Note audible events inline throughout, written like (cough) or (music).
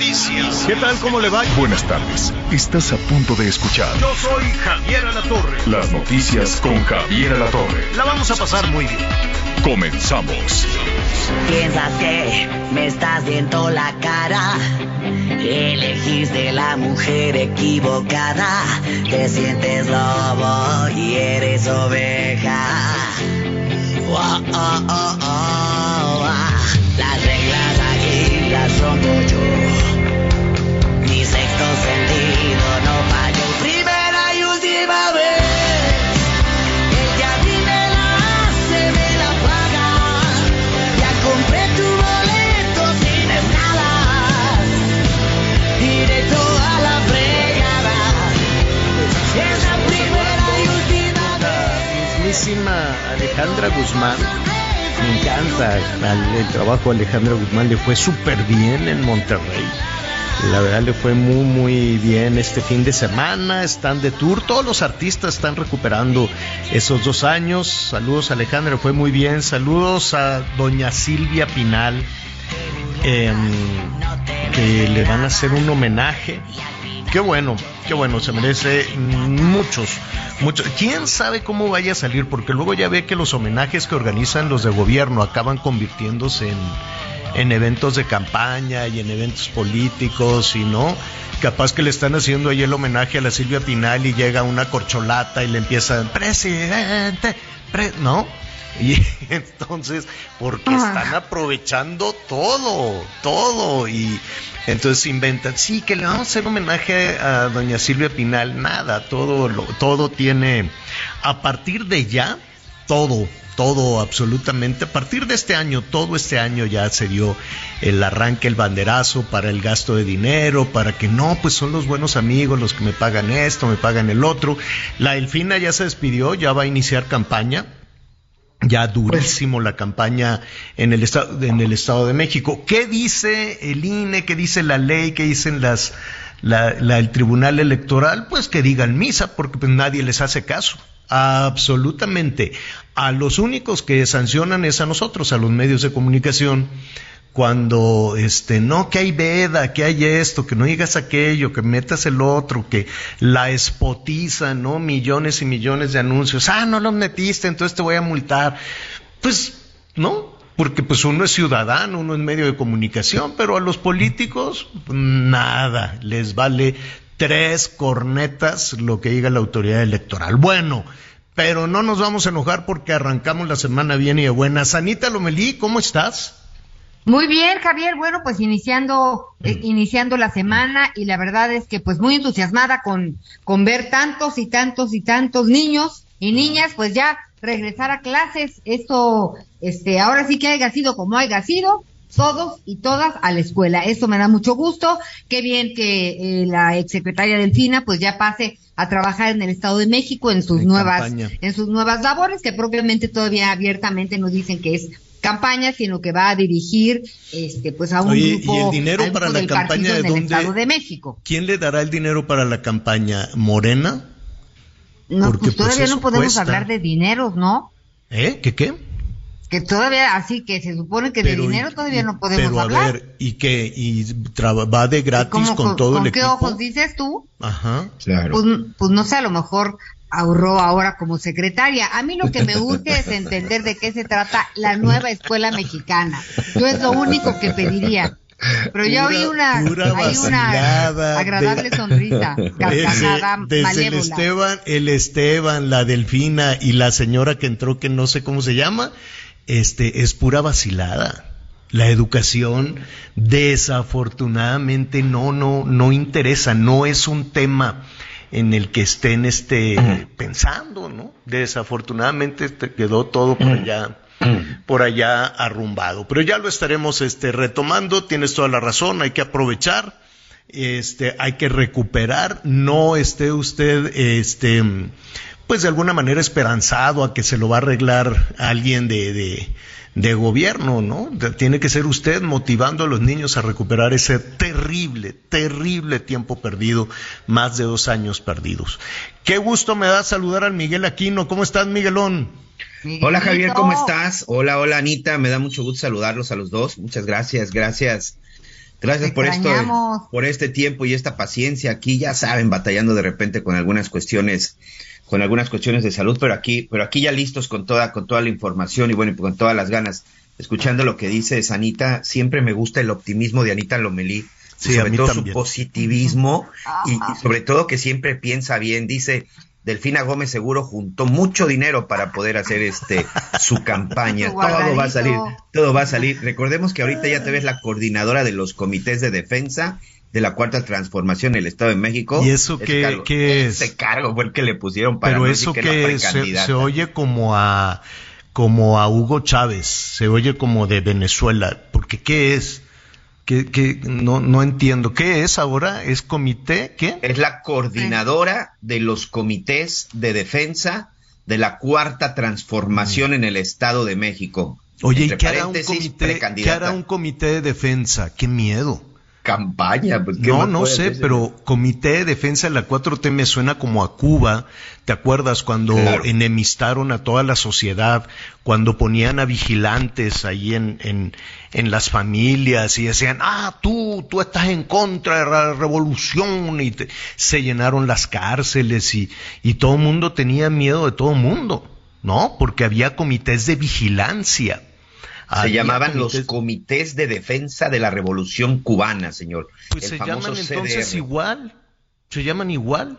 Noticias. ¿Qué tal? ¿Cómo le va? Buenas tardes. Estás a punto de escuchar Yo soy Javier Alatorre. las noticias con Javier Alatorre. La vamos a pasar muy bien. Comenzamos. Piensas que me estás viendo la cara. Elegiste la mujer equivocada. Te sientes lobo y eres oveja. Oh, oh, oh. Las reglas aquí las yo. Mi sexto sentido no falló. Primera y última vez. El que a mí me la hace, me la paga. Ya compré tu boleto sin escalas. Directo a la fregada. Es la primera y última vez. mismísima Alejandra Guzmán. Me encanta el trabajo de Alejandra Guzmán, le fue súper bien en Monterrey. La verdad le fue muy muy bien este fin de semana, están de tour, todos los artistas están recuperando esos dos años. Saludos Alejandra, le fue muy bien. Saludos a doña Silvia Pinal, em, que le van a hacer un homenaje. Qué bueno, qué bueno, se merece muchos, muchos. ¿Quién sabe cómo vaya a salir? Porque luego ya ve que los homenajes que organizan los de gobierno acaban convirtiéndose en, en eventos de campaña y en eventos políticos y no. Capaz que le están haciendo ahí el homenaje a la Silvia Pinal y llega una corcholata y le empiezan, presidente, pre-", ¿no? (laughs) Y entonces, porque están aprovechando todo, todo. Y entonces inventan, sí, que le vamos a hacer homenaje a doña Silvia Pinal. Nada, todo, lo, todo tiene, a partir de ya, todo, todo absolutamente. A partir de este año, todo este año ya se dio el arranque, el banderazo para el gasto de dinero, para que no, pues son los buenos amigos los que me pagan esto, me pagan el otro. La Elfina ya se despidió, ya va a iniciar campaña ya durísimo la campaña en el estado en el estado de México. ¿Qué dice el INE? ¿Qué dice la ley? ¿Qué dicen las la- la- el Tribunal Electoral? Pues que digan misa, porque pues nadie les hace caso. Absolutamente. A los únicos que sancionan es a nosotros, a los medios de comunicación, cuando este no que hay veda, que hay esto, que no digas aquello, que metas el otro, que la espotiza, ¿no? Millones y millones de anuncios. Ah, no los metiste, entonces te voy a multar. Pues, ¿no? Porque pues uno es ciudadano, uno es medio de comunicación, pero a los políticos, nada, les vale tres cornetas lo que diga la autoridad electoral. Bueno, pero no nos vamos a enojar porque arrancamos la semana bien y de buenas. Anita Lomelí, ¿cómo estás? Muy bien, Javier. Bueno, pues iniciando, eh, iniciando la semana y la verdad es que pues muy entusiasmada con, con ver tantos y tantos y tantos niños y niñas, pues ya regresar a clases. Esto, este, ahora sí que haya sido como haya sido, todos y todas a la escuela. Esto me da mucho gusto. Qué bien que eh, la exsecretaria Delfina pues ya pase a trabajar en el Estado de México en sus En nuevas, campaña. en sus nuevas labores, que propiamente todavía abiertamente nos dicen que es campaña, sino que va a dirigir este pues a un Oye, ¿y grupo, el dinero al para la del campaña partido de en el dónde? Estado de México. ¿Quién le dará el dinero para la campaña? ¿Morena? No, Porque, pues todavía pues, no podemos cuesta. hablar de dineros, ¿no? ¿Eh? ¿Qué qué? Que todavía, así que se supone que de Pero, dinero y- todavía no podemos pero, hablar. a ver, ¿y qué? ¿Y traba- va de gratis ¿Cómo- con todo el qué equipo? ojos dices tú? Ajá. Pues, pues no sé, a lo mejor ahorró ahora como secretaria. A mí lo que me urge es entender de qué se trata la nueva escuela mexicana. Yo es lo único que pediría. Pero ya oí una, hay agradable (laughs) de- sonrisa, carcajada Desde, desde el. Esteban, el Esteban, la Delfina y la señora que entró que no sé cómo se llama, este es pura vacilada. La educación desafortunadamente no no no interesa, no es un tema en el que estén este pensando, ¿no? Desafortunadamente este, quedó todo por allá por allá arrumbado. Pero ya lo estaremos este, retomando, tienes toda la razón, hay que aprovechar, este, hay que recuperar, no esté usted, este, pues de alguna manera esperanzado a que se lo va a arreglar alguien de, de, de gobierno, ¿no? Tiene que ser usted motivando a los niños a recuperar ese terrible, terrible tiempo perdido, más de dos años perdidos. Qué gusto me da saludar al Miguel Aquino. ¿Cómo estás, Miguelón? Hola Javier, ¿cómo estás? Hola, hola Anita, me da mucho gusto saludarlos a los dos. Muchas gracias, gracias. Gracias por esto, por este tiempo y esta paciencia aquí, ya saben, batallando de repente con algunas cuestiones, con algunas cuestiones de salud, pero aquí, pero aquí ya listos con toda, con toda la información y bueno, y con todas las ganas. Escuchando lo que dice Anita, siempre me gusta el optimismo de Anita Lomelí, sobre todo su positivismo y, y sobre todo que siempre piensa bien. Dice, Delfina Gómez seguro juntó mucho dinero para poder hacer este su (laughs) campaña. todo va a salir, todo va a salir. Recordemos que ahorita ya te ves la coordinadora de los comités de defensa de la cuarta transformación en el Estado de México. ¿Y eso qué, cargo, qué es? Ese cargo fue el que le pusieron para Pero no eso que que se, oye como a como a Hugo Chávez, se oye como de Venezuela, porque ¿qué es? ¿Qué, qué? No, no entiendo. ¿Qué es ahora? ¿Es comité? ¿Qué? Es la coordinadora de los comités de defensa de la cuarta transformación en el Estado de México. Oye, ¿y qué hará, un comité, ¿qué hará un comité de defensa? ¡Qué miedo! Campaña? Pues, ¿qué No, no sé, hacer? pero Comité de Defensa de la 4T me suena como a Cuba. ¿Te acuerdas cuando Claro. enemistaron a toda la sociedad, cuando ponían a vigilantes ahí en, en, en las familias y decían, ah, tú, tú estás en contra de la revolución y te- se llenaron las cárceles y, y todo el mundo tenía miedo de todo el mundo, ¿no? Porque había comités de vigilancia. Se llamaban los comités- comités de defensa de la revolución cubana, señor. Pues El se famoso llaman entonces CDR. igual, se llaman igual.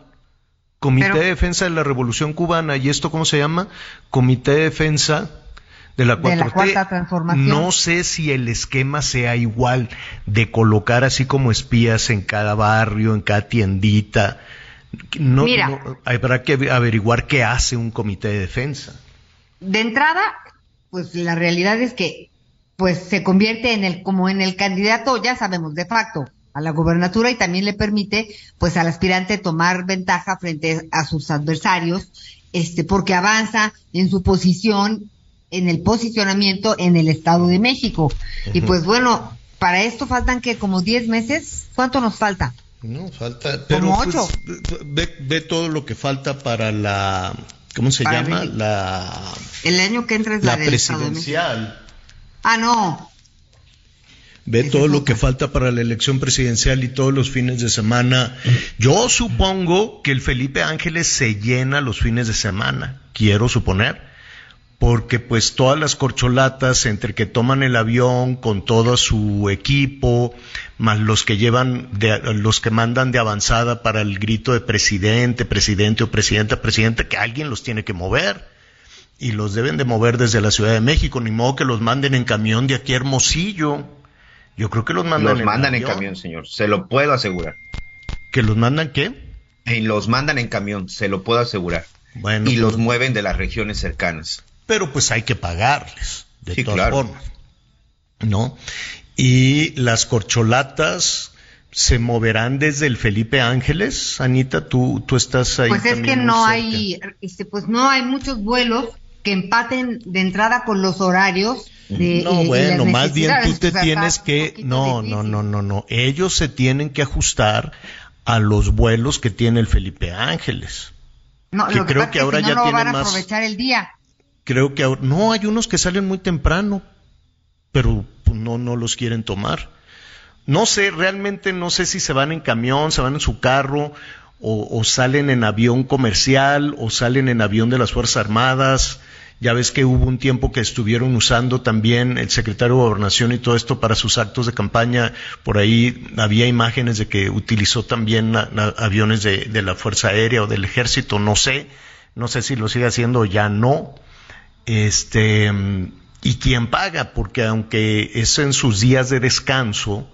Comité Pero- de Defensa de la Revolución Cubana, ¿y esto cómo se llama? Comité de Defensa de la 4T. De la Cuarta Transformación. No sé si el esquema sea igual de colocar así como espías en cada barrio, en cada tiendita. No, Mira. no- habrá que averiguar qué hace un comité de defensa. De entrada, pues la realidad es que pues se convierte en el como en el candidato, ya sabemos, de facto a la gobernatura y también le permite pues al aspirante tomar ventaja frente a sus adversarios, este porque avanza en su posición en el posicionamiento en el Estado de México. Y pues bueno, para esto faltan que como 10 meses, ¿cuánto nos falta? No, falta. Como pues, ocho. ve, ve todo lo que falta para la. ¿Cómo se Para llama? el- La, El año que entra es la, la presidencial. Ah, no. Ve todo lo que falta para la elección presidencial y todos los fines de semana. Yo supongo que el Felipe Ángeles se llena los fines de semana, quiero suponer, porque pues todas las corcholatas entre que toman el avión con todo su equipo, más los que llevan, de, los que mandan de avanzada para el grito de presidente, presidente o presidenta, presidente, que alguien los tiene que mover y los deben de mover desde la Ciudad de México, ni modo que los manden en camión de aquí a Hermosillo. Yo creo que los mandan, Los mandan en camión, señor. Se lo puedo asegurar. ¿Que los mandan qué? Y los mandan en camión, se lo puedo asegurar. Bueno, y los pues, mueven de las regiones cercanas. Pero pues hay que pagarles, de Sí, todas claro. formas. ¿No? Y las corcholatas se moverán desde el Felipe Ángeles. Anita, tú, tú estás ahí. Pues es que no hay, este, pues no hay muchos vuelos que empaten de entrada con los horarios. De, No, eh, y bueno, más bien tú te O sea, tienes que, no, no, difícil. no, no, no, ellos se tienen que ajustar a los vuelos que tiene el Felipe Ángeles. No, que lo creo pasa que es ahora si no, ya no tiene van a más- aprovechar el día. Creo que ahora, no, hay unos que salen muy temprano, pero pues, no, no los quieren tomar. No sé, realmente no sé si se van en camión, se van en su carro, o, o salen en avión comercial, o salen en avión de las Fuerzas Armadas. Ya ves que hubo un tiempo que estuvieron usando también el secretario de Gobernación y todo esto para sus actos de campaña. Por ahí había imágenes de que utilizó también aviones de, de la Fuerza Aérea o del Ejército, no sé. No sé si lo sigue haciendo o ya no. Este, y quién paga, porque aunque es en sus días de descanso,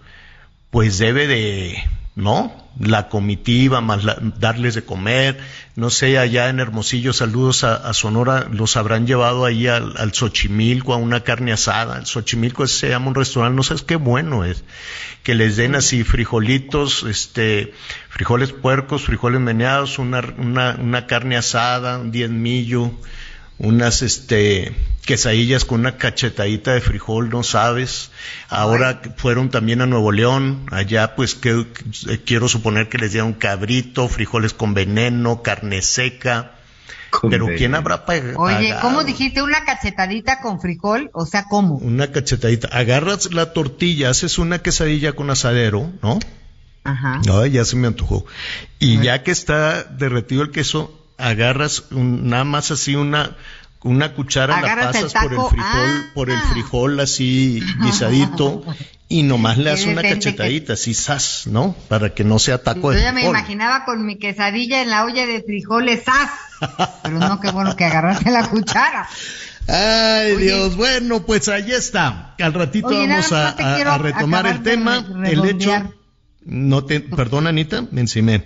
pues debe de, ¿no? La comitiva, más darles de comer, no sé, allá en Hermosillo, saludos a, Sonora, los habrán llevado ahí al, al, Xochimilco a una carne asada. El Xochimilco se llama un restaurante, no sabes qué bueno es. Que les den así frijolitos, este, frijoles puercos, frijoles meneados, una, una, una carne asada, un diezmillo, unas este quesadillas con una cachetadita de frijol, no sabes. Ahora fueron también a Nuevo León, allá pues que, quiero suponer que les dieron cabrito, frijoles con veneno, carne seca. pero ¿quién habrá pagado? Oye, ¿cómo dijiste una cachetadita con frijol? O sea, ¿cómo? Una cachetadita. Agarras la tortilla, haces una quesadilla con asadero, ¿no? Ajá. Ay, ya se me antojó. Y ya que está derretido el queso, agarras nada más así una una cuchara la pasas por el frijol, ah. por el frijol así (laughs) guisadito y nomás le das una cachetadita, así sas, ¿no? Para que no sea taco de Yo ya me imaginaba con mi quesadilla en la olla de frijoles sas. Pero no, qué bueno que agarraste la cuchara. Ay, Dios, bueno, pues ahí está. Al ratito vamos a, retomar el tema, el hecho. No te, perdón, Anita, me encimé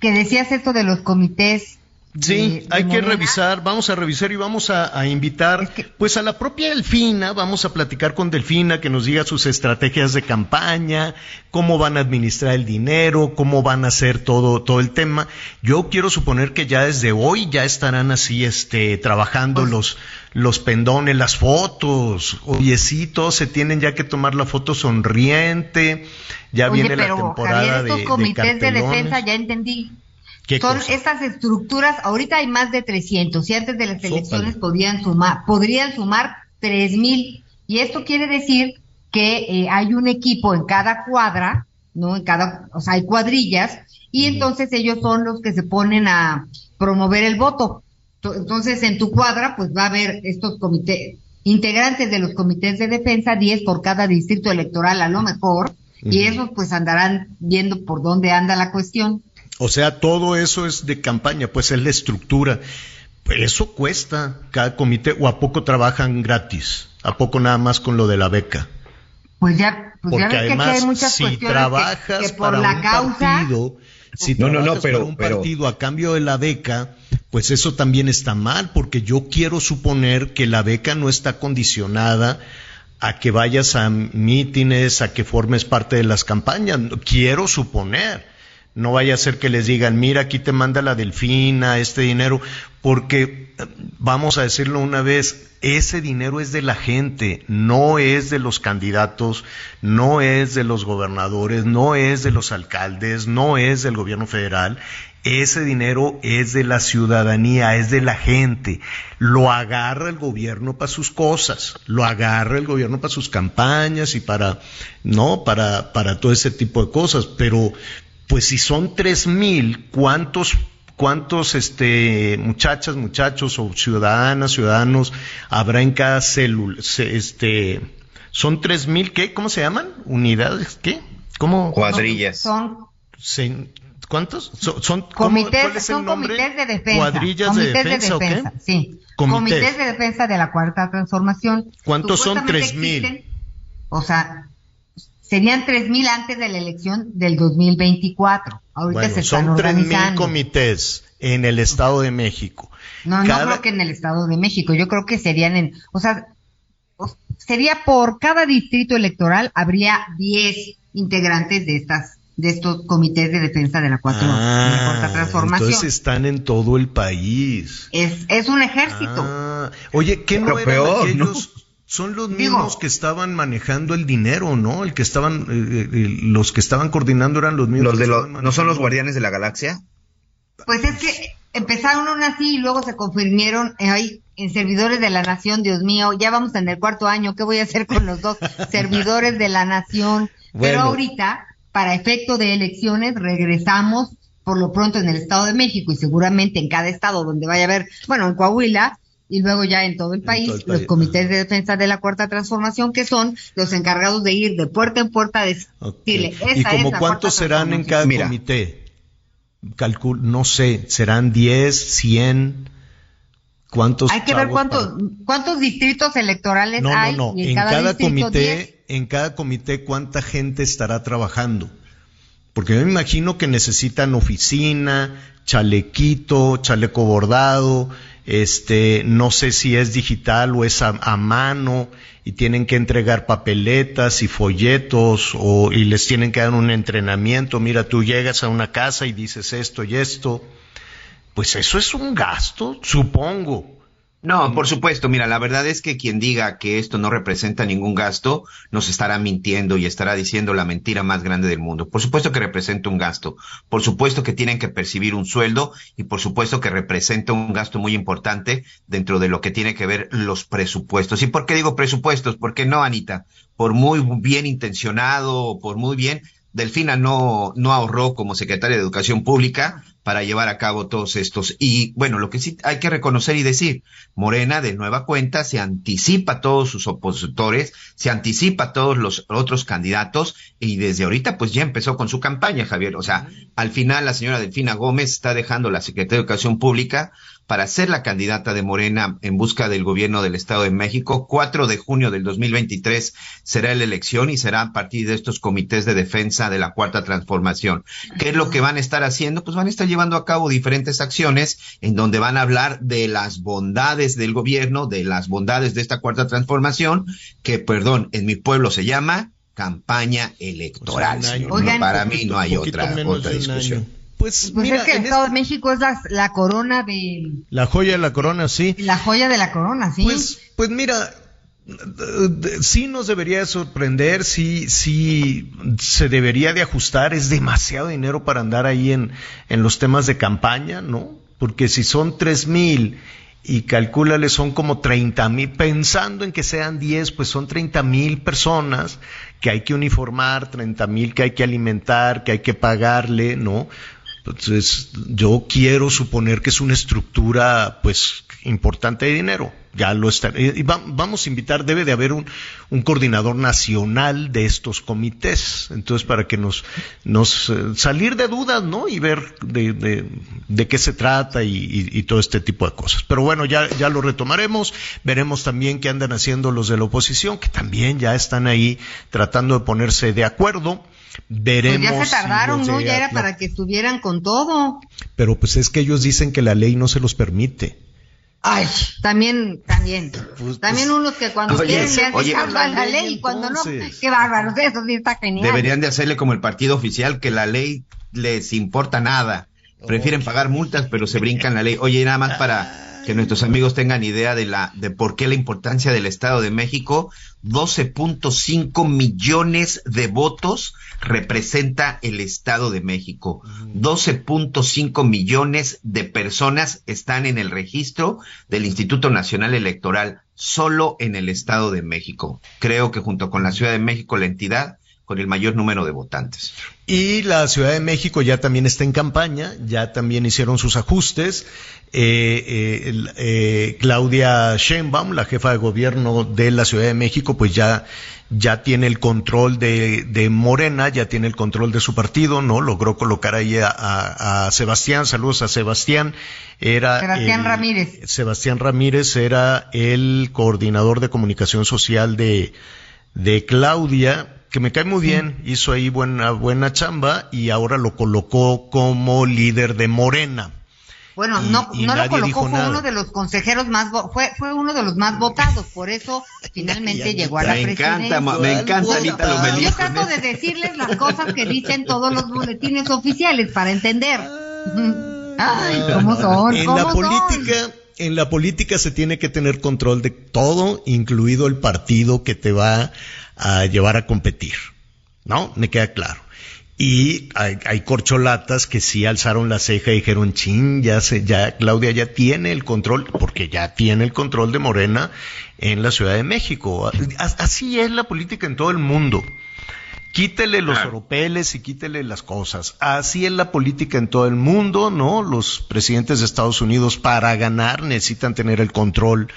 que decías esto de los comités. Sí, hay que revisar, vamos a revisar y vamos a, invitar pues a la propia Delfina, vamos a platicar con Delfina que nos diga sus estrategias de campaña, cómo van a administrar el dinero, cómo van a hacer todo, todo el tema. Yo quiero suponer que ya desde hoy ya estarán así, este, trabajando pues los, los pendones, las fotos. Oye, sí, todos se tienen ya que tomar la foto sonriente. Ya viene la temporada estos comités de, defensa, ya entendí. Son estas estructuras, ahorita hay más de 300 y antes de las elecciones podían sumar, podrían sumar 3000 y esto quiere decir que eh, hay un equipo en cada cuadra, ¿no? En cada, o sea, hay cuadrillas y entonces ellos son los que se ponen a promover el voto. Entonces, en tu cuadra, pues va a haber estos comités, integrantes de los comités de defensa, 10 por cada distrito electoral a lo mejor, y esos pues andarán viendo por dónde anda la cuestión. O sea, todo eso es de campaña, pues es la estructura. Pues eso cuesta cada comité, o a poco trabajan gratis, a poco nada más con lo de la beca. Pues ya, pues Porque además, si trabajas por para la un causa, partido, si no, no, no, pero, un partido a cambio de la beca, pues eso también está mal, porque yo quiero suponer que la beca no está condicionada a que vayas a mítines, a que formes parte de las campañas. Quiero suponer. No vaya a ser que les digan, mira, aquí te manda la delfina, este dinero, porque, vamos a decirlo una vez, ese dinero es de la gente, no es de los candidatos, no es de los gobernadores, no es de los alcaldes, no es del gobierno federal, ese dinero es de la ciudadanía, es de la gente. Lo agarra el gobierno para sus cosas, lo agarra el gobierno para sus campañas y para, no, para, para todo ese tipo de cosas. Pero, pues si son tres mil, ¿cuántos cuántos este muchachas, muchachos o ciudadanas, ciudadanos habrá en cada célula, este son tres mil qué, ¿cómo se llaman? Unidades, ¿qué? ¿Cómo? Cuadrillas. Son ¿Cuántos? Son, comités, son comités de defensa. ¿Cuadrillas de defensa, de defensa Sí. Comités. de defensa de la cuarta transformación. ¿Cuántos son? Tres mil. O sea, serían tres mil antes de la elección del 2024. Ahorita se están son tres mil comités en el Estado de México. No, no creo que en el Estado de México. Yo creo que serían en, o sea, sería por cada distrito electoral habría 10 integrantes de estas de estos comités de defensa de la, cuatro, ah, transformación. Entonces están en todo el país. Es, es un ejército. Ah, oye, ¿qué no peor, Son los mismos que estaban manejando el dinero, ¿no? El que estaban, eh, eh, los que estaban coordinando eran los mismos. ¿No son los guardianes de la galaxia? Pues es que empezaron uno así y luego se confirmaron eh, ahí en servidores de la nación, Dios mío, ya vamos en el cuarto año, ¿qué voy a hacer con los dos (laughs) servidores de la nación? Pero ahorita para efecto de elecciones regresamos por lo pronto en el Estado de México y seguramente en cada estado donde vaya a haber, bueno, en Coahuila y luego ya en todo el país, los comités de defensa de la Cuarta Transformación, que son los encargados de ir de puerta en puerta de decirle, ¿Y como cuántos serán en cada comité? Calcul no sé, serán 10, 100... ¿Cuántos hay que ver cuántos cuántos distritos electorales hay en, cada, comité en cada comité cuánta gente estará trabajando. Porque yo me imagino que necesitan oficina, chalequito, chaleco bordado, este, no sé si es digital o es a, mano y tienen que entregar papeletas y folletos o, y les tienen que dar un entrenamiento. Mira, tú llegas a una casa y dices esto y esto. Pues eso es un gasto, supongo. No, por supuesto. Mira, la verdad es que quien diga que esto no representa ningún gasto, nos estará mintiendo y estará diciendo la mentira más grande del mundo. Por supuesto que representa un gasto. Por supuesto que tienen que percibir un sueldo y por supuesto que representa un gasto muy importante dentro de lo que tiene que ver los presupuestos. ¿Y por qué digo presupuestos? Porque no, Anita, por muy bien intencionado, por muy bien, Delfina no, no ahorró como secretaria de Educación Pública para llevar a cabo todos estos. Y bueno, lo que sí hay que reconocer y decir, Morena de nueva cuenta se anticipa a todos sus opositores, se anticipa a todos los otros candidatos y desde ahorita pues ya empezó con su campaña, Javier. O sea, al final la señora Delfina Gómez está dejando la Secretaría de Educación Pública para ser la candidata de Morena en busca del gobierno del Estado de México. 4 de junio del 2023 será la elección y será a partir de estos comités de defensa de la Cuarta Transformación. ¿Qué es lo que van a estar haciendo? Pues van a estar llevando a cabo diferentes acciones en donde van a hablar de las bondades del gobierno, de las bondades de esta Cuarta Transformación, que, perdón, en mi pueblo se llama campaña electoral. para mí no hay otra, otra discusión. Pues, pues es que el Estado de México es la, corona de... La joya de la corona, sí. La joya de la corona, sí. Pues, pues mira, sí nos debería sorprender, sí, sí se debería de ajustar, es demasiado dinero para andar ahí en, en los temas de campaña, ¿no? Porque si son tres mil y calcúlale son como treinta mil, pensando en que sean diez, pues son treinta mil personas que hay que uniformar, treinta mil que hay que alimentar, que hay que pagarle, ¿no? Entonces, yo quiero suponer que es una estructura, pues, importante de dinero. Ya lo está. Y vamos a invitar, debe de haber un, coordinador nacional de estos comités. Entonces, para que nos, nos eh, salir de dudas, ¿no? Y ver de, de, qué se trata y, y, todo este tipo de cosas. Pero bueno, ya, ya lo retomaremos. Veremos también qué andan haciendo los de la oposición, que también ya están ahí tratando de ponerse de acuerdo. Veremos. Pues ya se tardaron, ¿no? Ya era para que estuvieran con todo. Pero pues es que ellos dicen que la ley no se los permite. Ay, también, también. Pues, pues, también unos que cuando quieren le hacen a la ley y cuando no, qué bárbaros, eso sí está genial. Deberían de hacerle como el partido oficial, que la ley les importa nada. Prefieren pagar multas, pero se brincan la ley. Oye, nada más para que nuestros amigos tengan idea de la de por qué la importancia del Estado de México, 12.5 millones de votos representa el Estado de México. 12.5 millones de personas están en el registro del Instituto Nacional Electoral solo en el Estado de México. Creo que junto con la Ciudad de México la entidad con el mayor número de votantes. Y la Ciudad de México ya también está en campaña, ya también hicieron sus ajustes. Eh, eh, eh, Claudia Sheinbaum, la jefa de gobierno de la Ciudad de México, pues ya ya tiene el control de, de, Morena, ya tiene el control de su partido, ¿no? Logró colocar ahí a, Sebastián, saludos a Sebastián, era... Sebastián Ramírez. Sebastián Ramírez era el coordinador de comunicación social de, de Claudia, que me cae muy bien, hizo ahí buena, buena chamba y ahora lo colocó como líder de Morena. Bueno, no, no lo colocó, fue uno de los consejeros más, fue, fue uno de los más votados, por eso (laughs) finalmente llegó a la me Encanta, me encanta, Anita Lomelí. Yo trato de decirles las cosas que dicen todos los boletines oficiales para entender. Ay, (laughs) ¿cómo son? En la política, en la política se tiene que tener control de todo, incluido el partido que te va a llevar a competir. ¿No? Me queda claro. Y hay, corcholatas que sí alzaron la ceja y dijeron, chin, ya, se, ya Claudia ya tiene el control, porque ya tiene el control de Morena en la Ciudad de México. Así es la política en todo el mundo. Quítele los oropeles y quítele las cosas. Así es la política en todo el mundo, ¿no? Los presidentes de Estados Unidos para ganar necesitan tener el control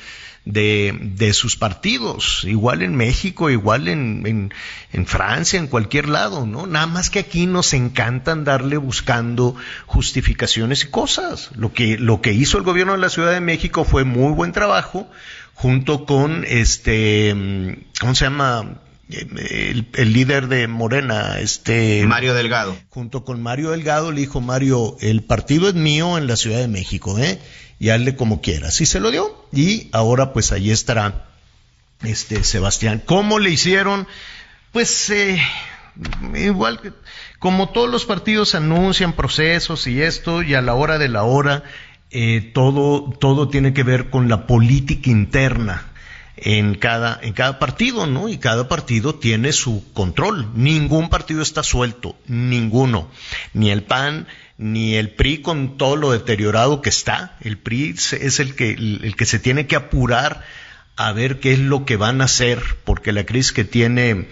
de, de sus partidos, igual en México, igual en, en, en, Francia, en cualquier lado, ¿no? Nada más que aquí nos encanta darle buscando justificaciones y cosas. Lo que, lo que hizo el gobierno de la Ciudad de México fue muy buen trabajo, junto con este, ¿cómo se llama? El, líder de Morena, este Mario Delgado. Junto con Mario Delgado le dijo Mario, el partido es mío en la Ciudad de México, ¿eh? Y hazle como quieras. Y se lo dio. Y ahora pues ahí estará este Sebastián. ¿Cómo le hicieron? Pues eh, igual que como todos los partidos anuncian procesos y esto, y a la hora de la hora, eh, todo, todo tiene que ver con la política interna en cada, en cada partido, ¿no? Y cada partido tiene su control. Ningún partido está suelto, ninguno. Ni el PAN, ni el PRI con todo lo deteriorado que está. El PRI es el que, el que se tiene que apurar a ver qué es lo que van a hacer, porque la crisis que tiene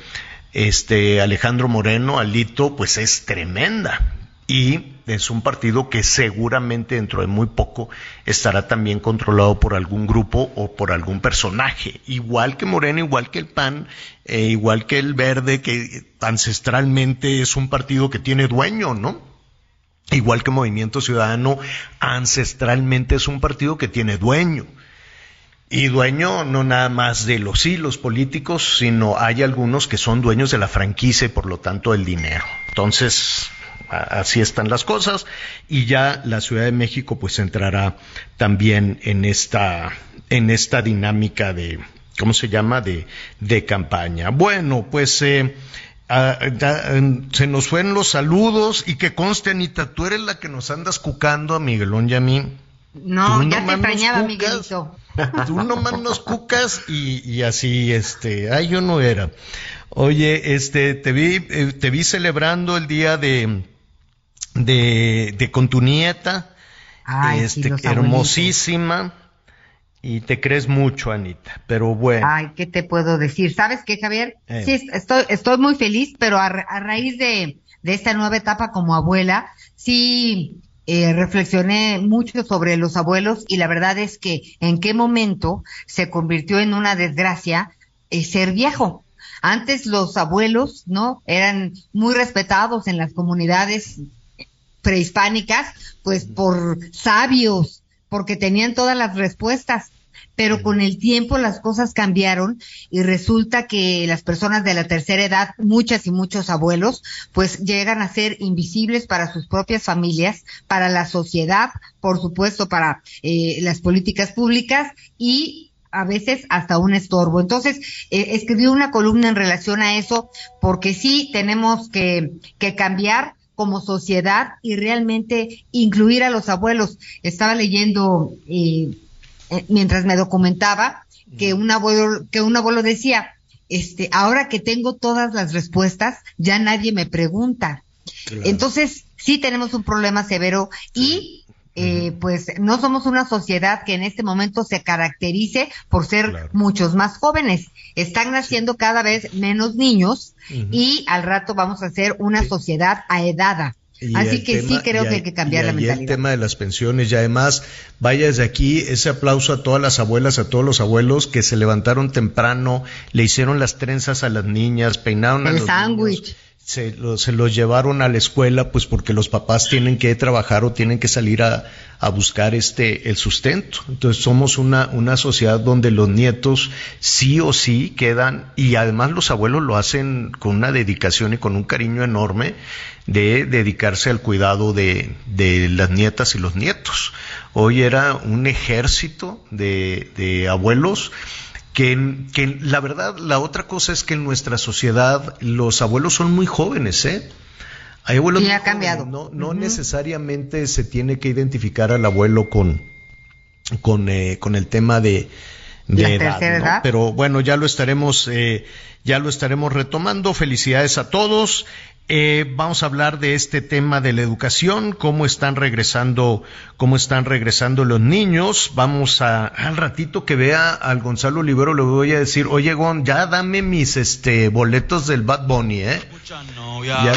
este Alejandro Moreno, Alito, pues es tremenda. Y es un partido que seguramente dentro de muy poco estará también controlado por algún grupo o por algún personaje. Igual que Moreno, igual que el PAN, eh, igual que el Verde, que ancestralmente es un partido que tiene dueño, ¿no? Igual que Movimiento Ciudadano, ancestralmente es un partido que tiene dueño y dueño no nada más de los hilos políticos, sino hay algunos que son dueños de la franquicia y por lo tanto del dinero. Entonces, así están las cosas y ya la Ciudad de México pues entrará también en esta en esta dinámica de ¿cómo se llama? de, de campaña. Bueno, pues eh, se nos fueron los saludos y que conste Anita, tú eres la que nos andas cucando a Miguelón y a mí. No, ya te extrañaba, Miguelito. (laughs) Tú nomás nos cucas y, así, este, ay, yo no era. Oye, este, te vi, eh, te vi celebrando el día de, de, de con tu nieta, este, hermosísima, y te crees mucho, Anita, pero bueno. Ay, ¿qué te puedo decir? ¿Sabes qué, Javier? Eh. Sí, estoy, estoy muy feliz, pero a, a raíz de, de esta nueva etapa como abuela, sí, eh, reflexioné mucho sobre los abuelos y la verdad es que en qué momento se convirtió en una desgracia eh, ser viejo. Antes los abuelos, ¿no? Eran muy respetados en las comunidades prehispánicas, pues por sabios, porque tenían todas las respuestas. Pero con el tiempo las cosas cambiaron y resulta que las personas de la tercera edad, muchas y muchos abuelos, pues llegan a ser invisibles para sus propias familias, para la sociedad, por supuesto, para eh, las políticas públicas y a veces hasta un estorbo. Entonces, eh, escribí una columna en relación a eso, porque sí tenemos que, que cambiar como sociedad y realmente incluir a los abuelos. Estaba leyendo eh, eh, mientras me documentaba, que un abuelo, que un abuelo decía, este, ahora que tengo todas las respuestas, ya nadie me pregunta. Entonces, sí tenemos un problema severo y eh, pues no somos una sociedad que en este momento se caracterice por ser muchos más jóvenes. Están naciendo cada vez menos niños y al rato vamos a ser una sociedad aedada. Así que sí creo que hay que cambiar la mentalidad. el tema de las pensiones y además, vaya desde aquí ese aplauso a todas las abuelas, a todos los abuelos que se levantaron temprano, le hicieron las trenzas a las niñas, peinaron a los sándwich se, se los llevaron a la escuela pues porque los papás tienen que trabajar o tienen que salir a, a buscar este el sustento. Entonces somos una, una sociedad donde los nietos sí o sí quedan y además los abuelos lo hacen con una dedicación y con un cariño enorme de dedicarse al cuidado de, de las nietas y los nietos. Hoy era un ejército de, de abuelos que, que, la verdad, la otra cosa es que en nuestra sociedad los abuelos son muy jóvenes, ¿eh? Hay abuelos ha cambiado. No, no necesariamente se tiene que identificar al abuelo con, con, eh, con el tema de, de edad, Pero bueno, ya lo estaremos, eh, ya lo estaremos retomando. Felicidades a todos. Eh, vamos a hablar de este tema de la educación, cómo están regresando, cómo están regresando los niños. Vamos a, al ratito que vea al Gonzalo Olivero, le voy a decir, oye Gon, ya dame mis este boletos del Bad Bunny, ¿eh? Ya,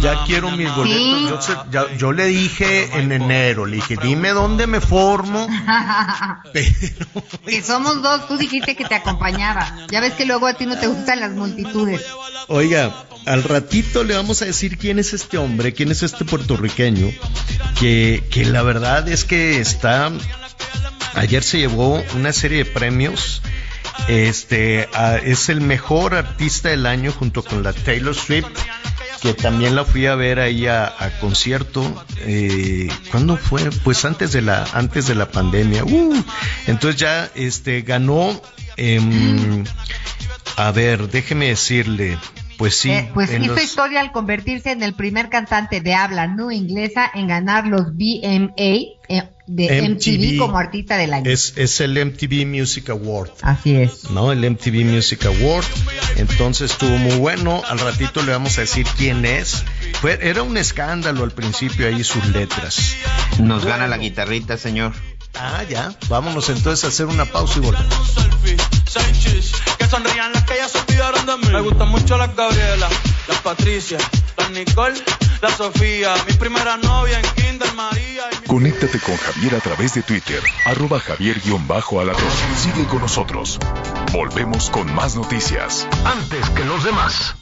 ya, quiero mis boletos. Yo, le dije en enero, le dije, dime dónde me formo. (laughs) Que somos dos, tú dijiste que te acompañaba. Ya ves que luego a ti no te gustan las multitudes. Oiga, al ratito le vamos a decir quién es este hombre, quién es este puertorriqueño, que, que la verdad es que está, ayer se llevó una serie de premios Este es el mejor artista del año junto con la Taylor Swift, que también la fui a ver ahí a, concierto. Eh, ¿Cuándo fue? Pues antes de la antes de la pandemia. Uh, entonces ya este ganó. Em, a ver, déjeme decirle. Pues sí. Eh, pues hizo historia al convertirse en el primer cantante de habla no inglesa en ganar los BMA eh, de MTV, como artista del año. Es, es, el MTV Music Award. Así es. ¿No? El MTV Music Award. Entonces estuvo muy bueno. Al ratito le vamos a decir quién es. Fue, era un escándalo al principio ahí sus letras. Nos gana la guitarrita, señor. Ah, ya. Vámonos entonces a hacer una pausa y volvemos. Que sonrían las que ya se olvidaron de mí. Me gustan mucho las Gabriela, las Patricia, las Nicole, la Sofía. Mi primera novia en Kinder María. Conéctate con Javier a través de Twitter, arroba javier-alatón. Sigue con nosotros. Volvemos con más noticias. Antes que los demás.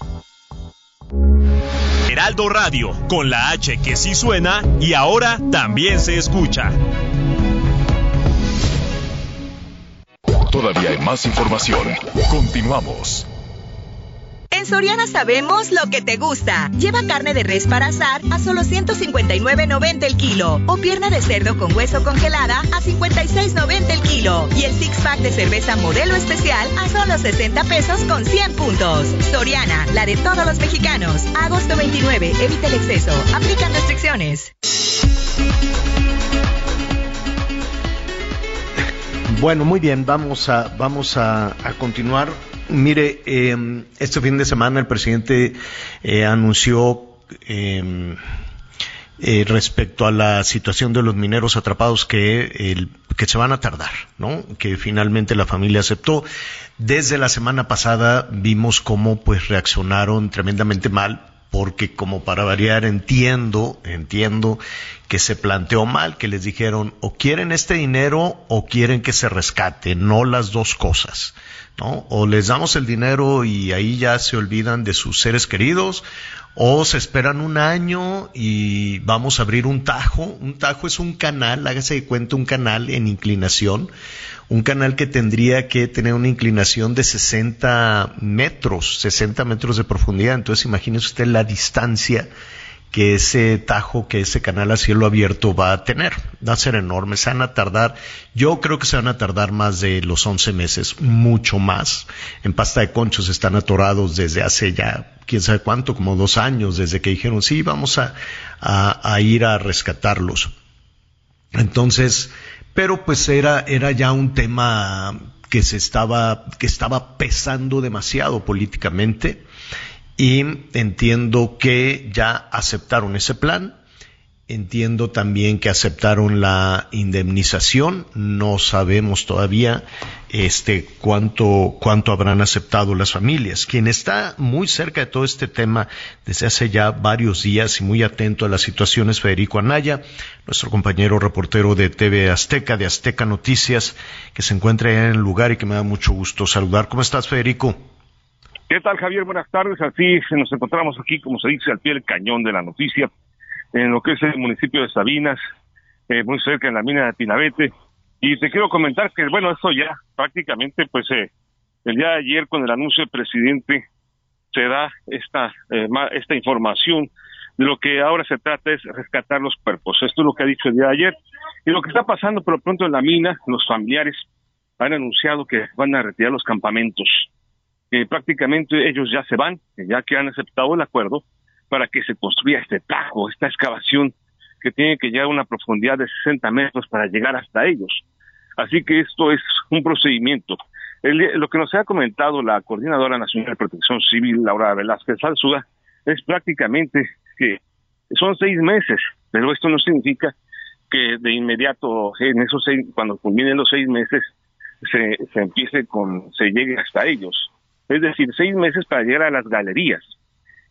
Heraldo Radio, con la H que sí suena y ahora también se escucha. Todavía hay más información. Continuamos. En Soriana sabemos lo que te gusta. Lleva carne de res para asar a solo 159.90 el kilo o pierna de cerdo con hueso congelada a 56.90 el kilo y el six pack de cerveza modelo especial a solo 60 pesos con 100 puntos. Soriana, la de todos los mexicanos. Agosto 29, evita el exceso. Aplican restricciones. Bueno, muy bien, vamos a, vamos a, continuar. Mire, em, este fin de semana el presidente eh, anunció em, eh, respecto a la situación de los mineros atrapados que, que se van a tardar, ¿no? Que finalmente la familia aceptó. Desde la semana pasada vimos cómo pues reaccionaron tremendamente mal porque como para variar entiendo, entiendo que se planteó mal, que les dijeron o quieren este dinero o quieren que se rescate, no las dos cosas, O les damos el dinero y ahí ya se olvidan de sus seres queridos, o se esperan un año y vamos a abrir un tajo. Un tajo es un canal, hágase de cuenta un canal en inclinación, un canal que tendría que tener una inclinación de 60 metros, 60 metros de profundidad. Entonces imagínese usted la distancia que ese tajo, que ese canal a cielo abierto va a tener. Va a ser enorme. Se van a tardar, yo creo que se van a tardar más de los 11 meses, mucho más. En pasta de conchos están atorados desde hace ya, quién sabe cuánto, como dos años, desde que dijeron, sí, vamos a, a ir a rescatarlos. Entonces, pero pues era, era ya un tema que se estaba, que estaba pesando demasiado políticamente y entiendo que ya aceptaron ese plan Entiendo también que aceptaron la indemnización. No sabemos todavía este cuánto cuánto habrán aceptado las familias. Quien está muy cerca de todo este tema desde hace ya varios días y muy atento a la situación es Federico Anaya, nuestro compañero reportero de TV Azteca, de Azteca Noticias, que se encuentra en el lugar y que me da mucho gusto saludar. ¿Cómo estás, Federico? ¿Qué tal, Javier? Buenas tardes. Así nos encontramos aquí, como se dice, al pie del cañón de la noticia en lo que es el municipio de Sabinas, eh, muy cerca en la mina de Tinabete. Y te quiero comentar que, bueno, esto ya prácticamente, pues, eh, el día de ayer con el anuncio del presidente se da esta, eh, esta información de lo que ahora se trata es rescatar los cuerpos. Esto es lo que ha dicho el día de ayer. Y lo que está pasando por lo pronto en la mina, los familiares han anunciado que van a retirar los campamentos. Que prácticamente ellos ya se van, ya que han aceptado el acuerdo, para que se construya este tajo, esta excavación que tiene que llegar a una profundidad de 60 metros para llegar hasta ellos. Así que esto es un procedimiento. lo que nos ha comentado la Coordinadora Nacional de Protección Civil, Laura Velázquez Salzuda, es prácticamente que son seis meses, pero esto no significa que de inmediato, en esos seis, cuando culminen los seis meses, se, se empiece con, se llegue hasta ellos. Es decir, seis meses para llegar a las galerías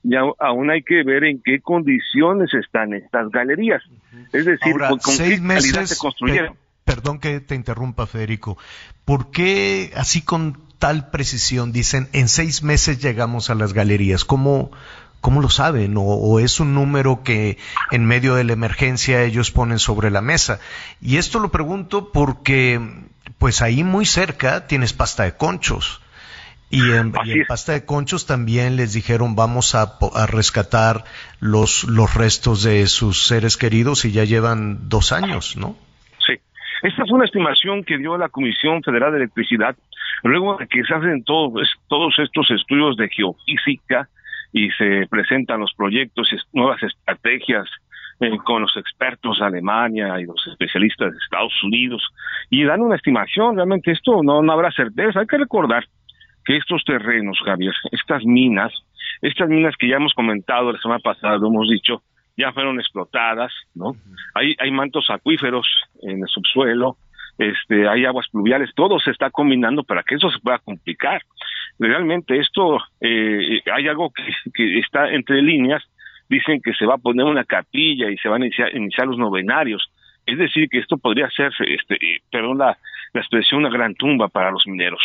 y aún hay que ver en qué condiciones están estas galerías. Es decir, con, qué calidad se construyeron. perdón que te interrumpa, Federico. ¿Por qué así con tal precisión dicen en seis meses llegamos a las galerías? ¿Cómo, cómo lo saben? O, ¿O, es un número que en medio de la emergencia ellos ponen sobre la mesa? Y esto lo pregunto porque pues ahí muy cerca tienes pasta de conchos. Y en, pasta de conchos también les dijeron vamos a, rescatar los, los restos de sus seres queridos y ya llevan dos años, ¿no? Sí. Esta fue una estimación que dio la Comisión Federal de Electricidad luego de que se hacen todos, todos estos estudios de geofísica y se presentan los proyectos y nuevas estrategias eh, con los expertos de Alemania y los especialistas de Estados Unidos y dan una estimación. Realmente esto no, no habrá certeza. Hay que recordar que estos terrenos, Javier, estas minas, estas minas que ya hemos comentado la semana pasada, lo hemos dicho, ya fueron explotadas, ¿no? Hay, hay mantos acuíferos en el subsuelo, este, hay aguas pluviales, todo se está combinando para que eso se pueda complicar. Realmente esto, eh, hay algo que, que, está entre líneas, dicen que se va a poner una capilla y se van a iniciar, iniciar los novenarios, es decir, que esto podría ser, este, eh, perdón la, la expresión, una gran tumba para los mineros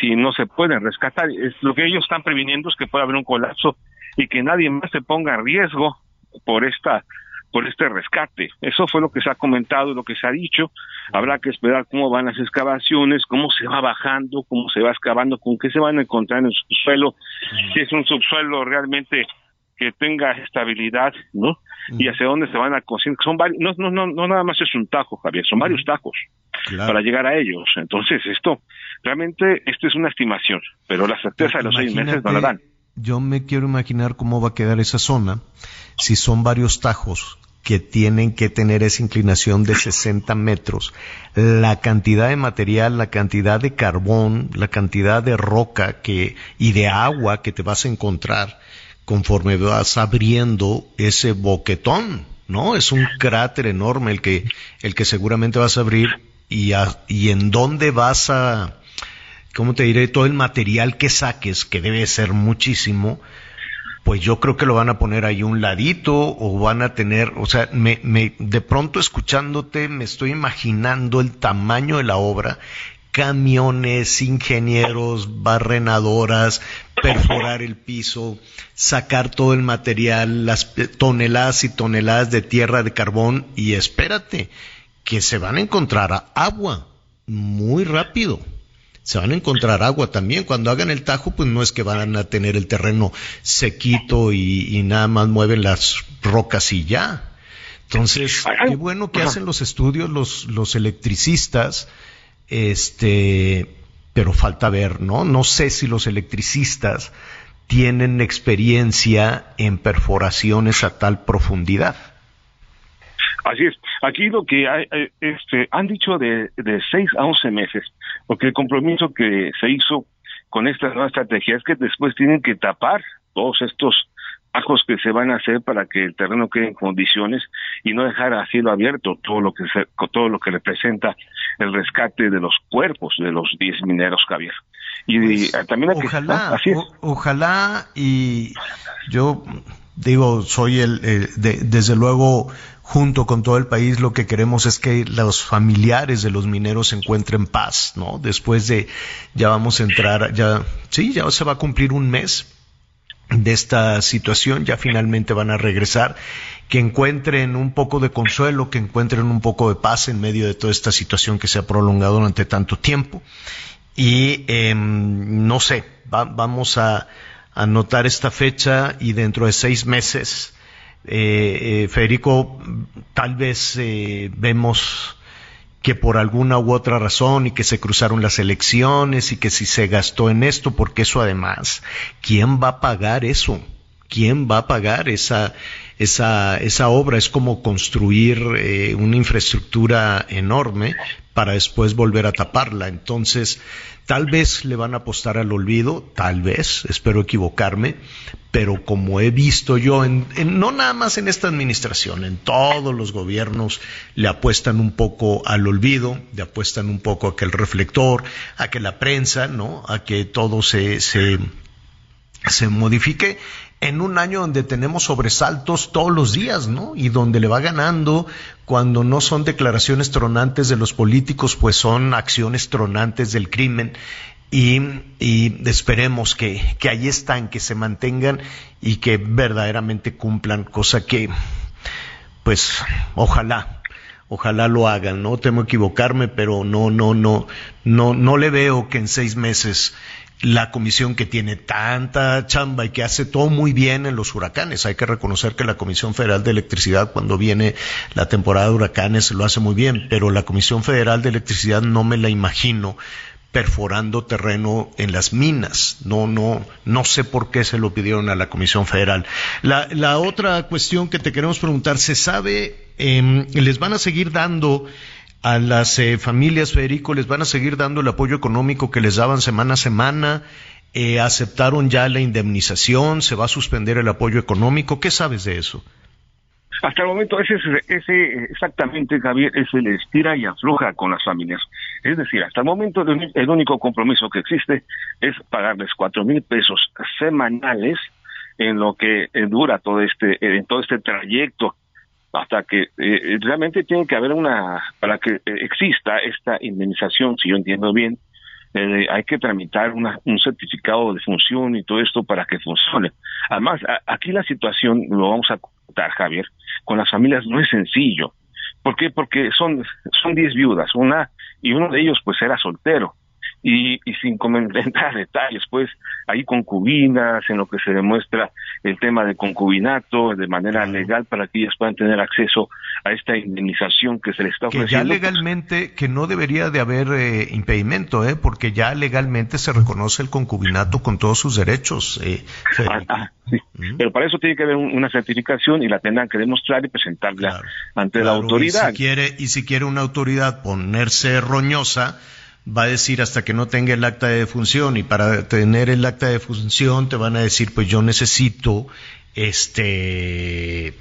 si no se pueden rescatar. Es, lo que ellos están previniendo es que pueda haber un colapso y que nadie más se ponga en riesgo por esta por este rescate. Eso fue lo que se ha comentado, lo que se ha dicho. Habrá que esperar cómo van las excavaciones, cómo se va bajando, cómo se va excavando, con qué se van a encontrar en el subsuelo, si es un subsuelo realmente que tenga estabilidad, ¿no? Y hacia dónde se van a cocinar. Son varios, no, no, no, no nada más es un tajo, Javier, son varios tajos para llegar a ellos. Entonces, esto, realmente, esto es una estimación, pero la certeza de los seis meses no la dan. Yo me quiero imaginar cómo va a quedar esa zona si son varios tajos que tienen que tener esa inclinación de 60 metros, la cantidad de material, la cantidad de carbón, la cantidad de roca que, y de agua que te vas a encontrar conforme vas abriendo ese boquetón, ¿no? Es un cráter enorme el que, el que seguramente vas a abrir y, y en dónde vas a, ¿cómo te diré? Todo el material que saques, que debe ser muchísimo, pues yo creo que lo van a poner ahí un ladito o van a tener, o sea, me, me, de pronto escuchándote me estoy imaginando el tamaño de la obra, camiones, ingenieros, barrenadoras, perforar el piso, sacar todo el material, las toneladas y toneladas de tierra de carbón y espérate, que se van a encontrar agua muy rápido. Se van a encontrar agua también. Cuando hagan el tajo, pues no es que van a tener el terreno sequito y, nada más mueven las rocas y ya. Entonces, qué bueno que hacen los estudios los, los electricistas, este, pero falta ver, ¿no? No sé si los electricistas tienen experiencia en perforaciones a tal profundidad. Así es. Aquí lo que hay, eh, este, han dicho de, de 6 a 11 meses, porque el compromiso que se hizo con esta nueva estrategia es que después tienen que tapar todos estos ajos que se van a hacer para que el terreno quede en condiciones y no dejar a cielo abierto todo lo que se, todo lo que representa el rescate de los cuerpos de los 10 mineros Javier y pues, también ojalá ojalá y yo digo soy el, desde luego junto con todo el país lo que queremos es que los familiares de los mineros encuentren paz, ¿no? Después de, ya vamos a entrar, ya, sí, ya se va a cumplir un mes de esta situación, ya finalmente van a regresar, que encuentren un poco de consuelo, que encuentren un poco de paz en medio de toda esta situación que se ha prolongado durante tanto tiempo. Y em, no sé, vamos a anotar esta fecha y dentro de seis meses eh, eh, Federico, tal vez eh, vemos que por alguna u otra razón y que se cruzaron las elecciones y que si se gastó en esto, porque eso además, ¿quién va a pagar eso? ¿Quién va a pagar esa, esa, esa obra? Es como construir eh, una infraestructura enorme para después volver a taparla. Entonces, Tal vez le van a apostar al olvido, tal vez, espero equivocarme, pero como he visto yo, en, no nada más en esta administración, en todos los gobiernos le apuestan un poco al olvido, le apuestan un poco a que el reflector, a que la prensa, ¿no? A que todo se, se, se modifique en un año donde tenemos sobresaltos todos los días, ¿no? Y donde le va ganando, cuando no son declaraciones tronantes de los políticos, pues son acciones tronantes del crimen. Y, esperemos que, que ahí están, que se mantengan y que verdaderamente cumplan, cosa que, pues, ojalá, ojalá lo hagan, no temo equivocarme, pero no, no, no, no, no le veo que en seis meses la comisión que tiene tanta chamba y que hace todo muy bien en los huracanes. Hay que reconocer que la Comisión Federal de Electricidad, cuando viene la temporada de huracanes, lo hace muy bien, pero la Comisión Federal de Electricidad no me la imagino perforando terreno en las minas. No, no, no sé por qué se lo pidieron a la Comisión Federal. La, la otra cuestión que te queremos preguntar, ¿se sabe, eh, les van a seguir dando a las eh, familias, Federico, les van a seguir dando el apoyo económico que les daban semana a semana. Eh, aceptaron ya la indemnización, se va a suspender el apoyo económico. ¿Qué sabes de eso? Hasta el momento ese, ese exactamente, Javier, es el estira y afloja con las familias. Es decir, hasta el momento el único compromiso que existe es pagarles cuatro mil pesos semanales en lo que dura todo este, en todo este trayecto hasta que eh, realmente tiene que haber una, para que eh, exista esta indemnización, si yo entiendo bien, eh, hay que tramitar una, un certificado de función y todo esto para que funcione. Además, aquí la situación, lo vamos a contar, Javier, con las familias no es sencillo. ¿Por qué? Porque son son 10 viudas, una y uno de ellos pues era soltero y, y sin comentar (laughs) detalles, pues hay concubinas en lo que se demuestra el tema de concubinato de manera legal para que ellas puedan tener acceso a esta indemnización que se les está ofreciendo. Que ya legalmente, que no debería de haber eh, impedimento, ¿eh? porque ya legalmente se reconoce el concubinato con todos sus derechos. Eh, ah, ah, sí. Pero para eso tiene que haber una certificación y la tendrán que demostrar y presentarla ante la autoridad. Y si, quiere, y si quiere una autoridad ponerse roñosa, va a decir hasta que no tenga el acta de defunción y para tener el acta de defunción te van a decir pues yo necesito este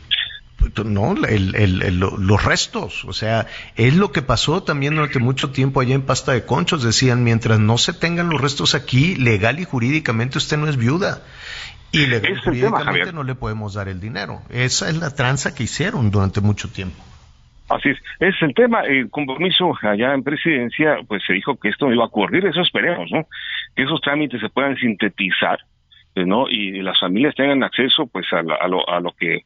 no el, los restos o sea es lo que pasó también durante mucho tiempo allá en pasta de conchos. Decían mientras no se tengan los restos aquí legal y jurídicamente usted no es viuda y legal y jurídicamente no le podemos dar el dinero. Esa es la tranza que hicieron durante mucho tiempo Así es, ese es el tema, el compromiso allá en presidencia, pues se dijo que esto no iba a ocurrir, eso esperemos, ¿no? Que esos trámites se puedan sintetizar, pues, ¿no? Y las familias tengan acceso, pues, a, lo, a lo que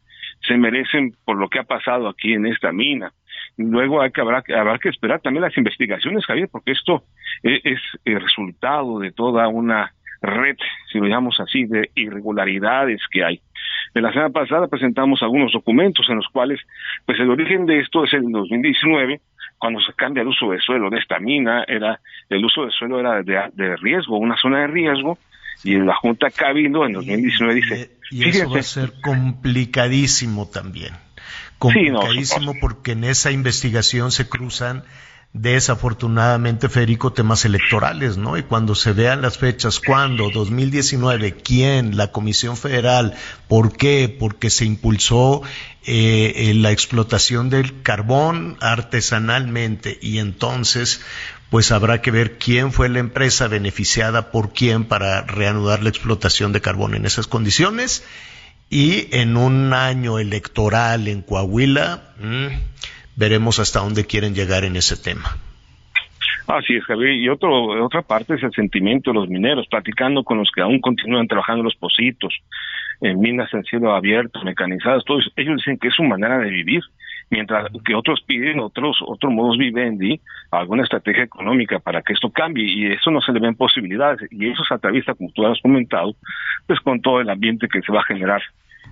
se merecen por lo que ha pasado aquí en esta mina. Luego hay que, habrá, habrá que esperar también las investigaciones, Javier, porque esto es, es el resultado de toda una red, si lo llamamos así, de irregularidades que hay. De la semana pasada presentamos algunos documentos en los cuales, pues el origen de esto es el 2019, cuando se cambia el uso de suelo de esta mina, era el uso de suelo era de, riesgo, una zona de riesgo, y en la Junta Cabildo en 2019 dice... Y, eso va a ser complicadísimo también. Complicadísimo porque en esa investigación se cruzan desafortunadamente, Federico, temas electorales, ¿no? Y cuando se vean las fechas, ¿cuándo? 2019, ¿quién? La Comisión Federal, ¿por qué? Porque se impulsó eh, la explotación del carbón artesanalmente y entonces pues habrá que ver quién fue la empresa beneficiada por quién para reanudar la explotación de carbón en esas condiciones y en un año electoral en Coahuila, veremos hasta dónde quieren llegar en ese tema. Así es, Javier. Y otro, otra parte es el sentimiento de los mineros, platicando con los que aún continúan trabajando los pocitos, en minas en cielo abierto, mecanizadas, todos ellos dicen que es su manera de vivir, mientras que otros piden otros otros modos vivendi, alguna estrategia económica para que esto cambie y eso no se le ven posibilidades y eso se atraviesa, como tú has comentado, pues con todo el ambiente que se va a generar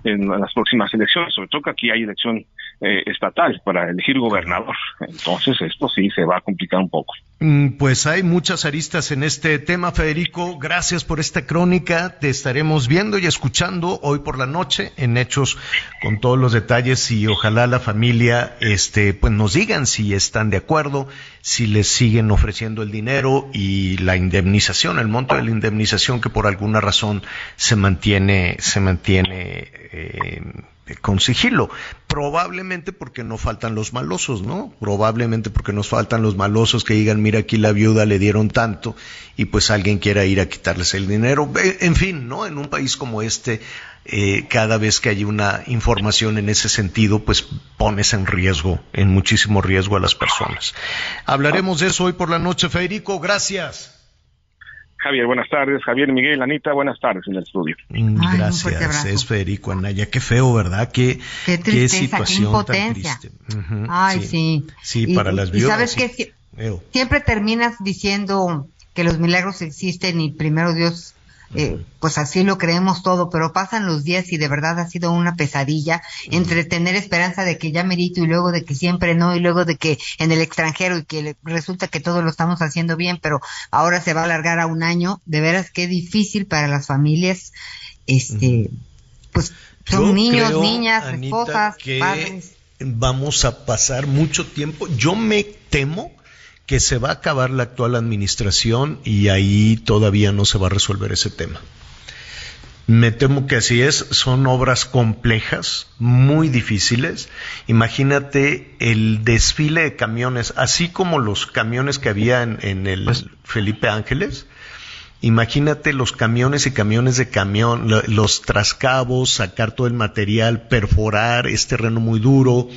en las próximas elecciones, sobre todo que aquí hay elección eh, estatal para elegir gobernador. Entonces esto sí se va a complicar un poco. Mm, pues hay muchas aristas en este tema, Federico. Gracias por esta crónica. Te estaremos viendo y escuchando hoy por la noche en Hechos con todos los detalles y ojalá la familia este, pues nos digan si están de acuerdo, si les siguen ofreciendo el dinero y la indemnización, el monto de la indemnización que por alguna razón se mantiene, se mantiene eh, con sigilo. Probablemente porque no faltan los malosos, ¿no? Probablemente porque nos faltan los malosos que digan, mira, aquí la viuda le dieron tanto y pues alguien quiera ir a quitarles el dinero. En fin, ¿no? En un país como este, eh, cada vez que hay una información en ese sentido, pues pones en riesgo, en muchísimo riesgo a las personas. Hablaremos de eso hoy por la noche, Federico. Gracias. Javier, buenas tardes. Javier Miguel, Anita, buenas tardes en el estudio. Mm, gracias, es Federico Anaya. Qué feo, ¿verdad? Qué, qué, situación tan triste. Ay, sí. Sí, para las viudas. Y sabes que siempre terminas diciendo que los milagros existen y primero Dios eh, pues así lo creemos todo, pero pasan los días y de verdad ha sido una pesadilla entre tener esperanza de que ya merito y luego de que siempre no y luego de que en el extranjero y que resulta que todo lo estamos haciendo bien, pero ahora se va a alargar a un año. De veras qué difícil para las familias, este, pues son niños, niñas, esposas, padres. Vamos a pasar mucho tiempo. Yo me temo que se va a acabar la actual administración y ahí todavía no se va a resolver ese tema. Me temo que así es, son obras complejas, muy difíciles. Imagínate el desfile de camiones, así como los camiones que había en, el pues Felipe Ángeles, Imagínate los camiones y camiones de camión, los trascabos, sacar todo el material, perforar, es terreno muy duro,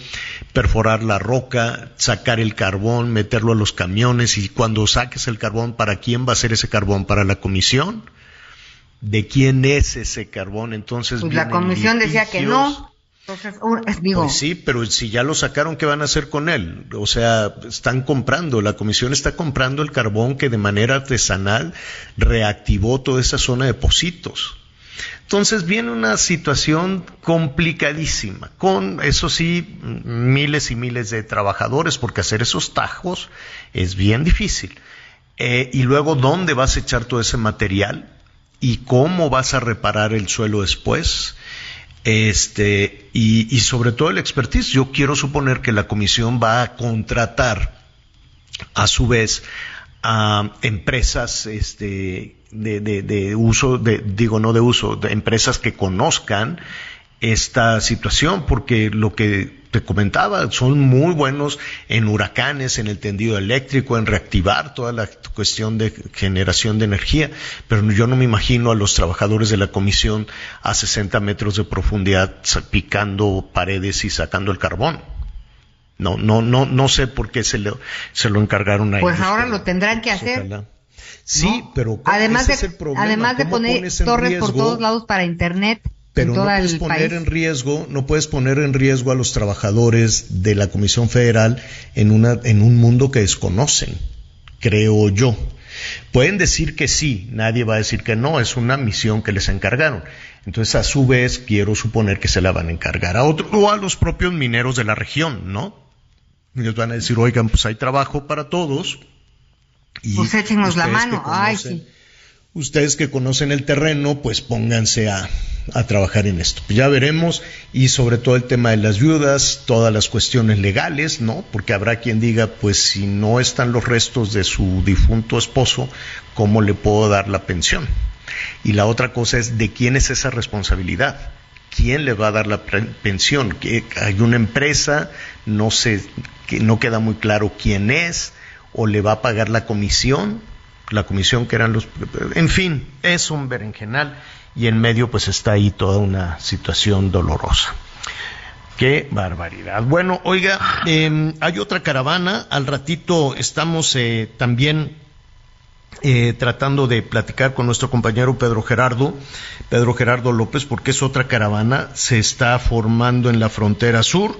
perforar la roca, sacar el carbón, meterlo a los camiones y cuando saques el carbón, ¿para quién va a ser ese carbón? ¿Para la comisión? ¿De quién es ese carbón? Entonces, pues la comisión decía que no. Entonces. Pues sí, pero si ya lo sacaron, ¿qué van a hacer con él? O sea, están comprando, la comisión está comprando el carbón que de manera artesanal reactivó toda esa zona de Positos. Entonces viene una situación complicadísima, con, eso sí, miles y miles de trabajadores, porque hacer esos tajos es bien difícil. Eh, y luego, ¿dónde vas a echar todo ese material? ¿Y cómo vas a reparar el suelo después? Este, y, sobre todo el expertise. Yo quiero suponer que la comisión va a contratar a su vez a empresas este, de, de, uso, de, digo no de uso, de empresas que conozcan esta situación, porque lo que te comentaba, son muy buenos en huracanes, en el tendido eléctrico, en reactivar toda la cuestión de generación de energía, pero yo no me imagino a los trabajadores de la comisión a 60 metros de profundidad picando paredes y sacando el carbón. No, no, no, no sé por qué se lo, se lo encargaron a Pues ahora lo tendrán que hacer. Sí, pero además de, además de poner torres por todos lados para internet, pero no puedes poner en riesgo, no puedes poner en riesgo a los trabajadores de la Comisión Federal en una en un mundo que desconocen, creo yo. Pueden decir que sí, nadie va a decir que no, es una misión que les encargaron. Entonces, a su vez, quiero suponer que se la van a encargar a otro o a los propios mineros de la región, ¿no? Ellos van a decir, oigan, pues hay trabajo para todos. Y pues échenos la mano, ay, sí ustedes que conocen el terreno, pues pónganse a, trabajar en esto. Ya veremos y sobre todo el tema de las viudas, todas las cuestiones legales, ¿no? Porque habrá quien diga, pues si no están los restos de su difunto esposo, ¿cómo le puedo dar la pensión? Y la otra cosa es, ¿de quién es esa responsabilidad? ¿Quién le va a dar la pensión? ¿Que hay una empresa, no sé, que no queda muy claro quién es, o le va a pagar la comisión, la comisión que eran los... En fin, es un berenjenal y en medio pues está ahí toda una situación dolorosa. Qué barbaridad. Bueno, oiga, em, hay otra caravana. Al ratito estamos eh, también eh, tratando de platicar con nuestro compañero Pedro Gerardo, Pedro Gerardo López, porque es otra caravana. Se está formando en la frontera sur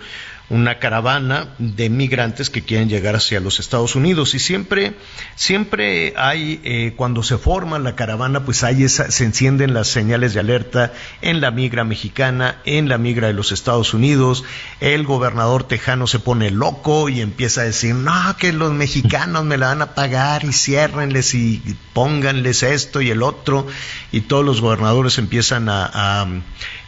una caravana de migrantes que quieren llegar hacia los Estados Unidos. Y siempre siempre hay eh, cuando se forma la caravana pues hay se encienden las señales de alerta en la migra mexicana en la migra de los Estados Unidos. El gobernador tejano se pone loco y empieza a decir no que los mexicanos me la van a pagar y ciérrenles y pónganles esto y el otro y todos los gobernadores empiezan a, a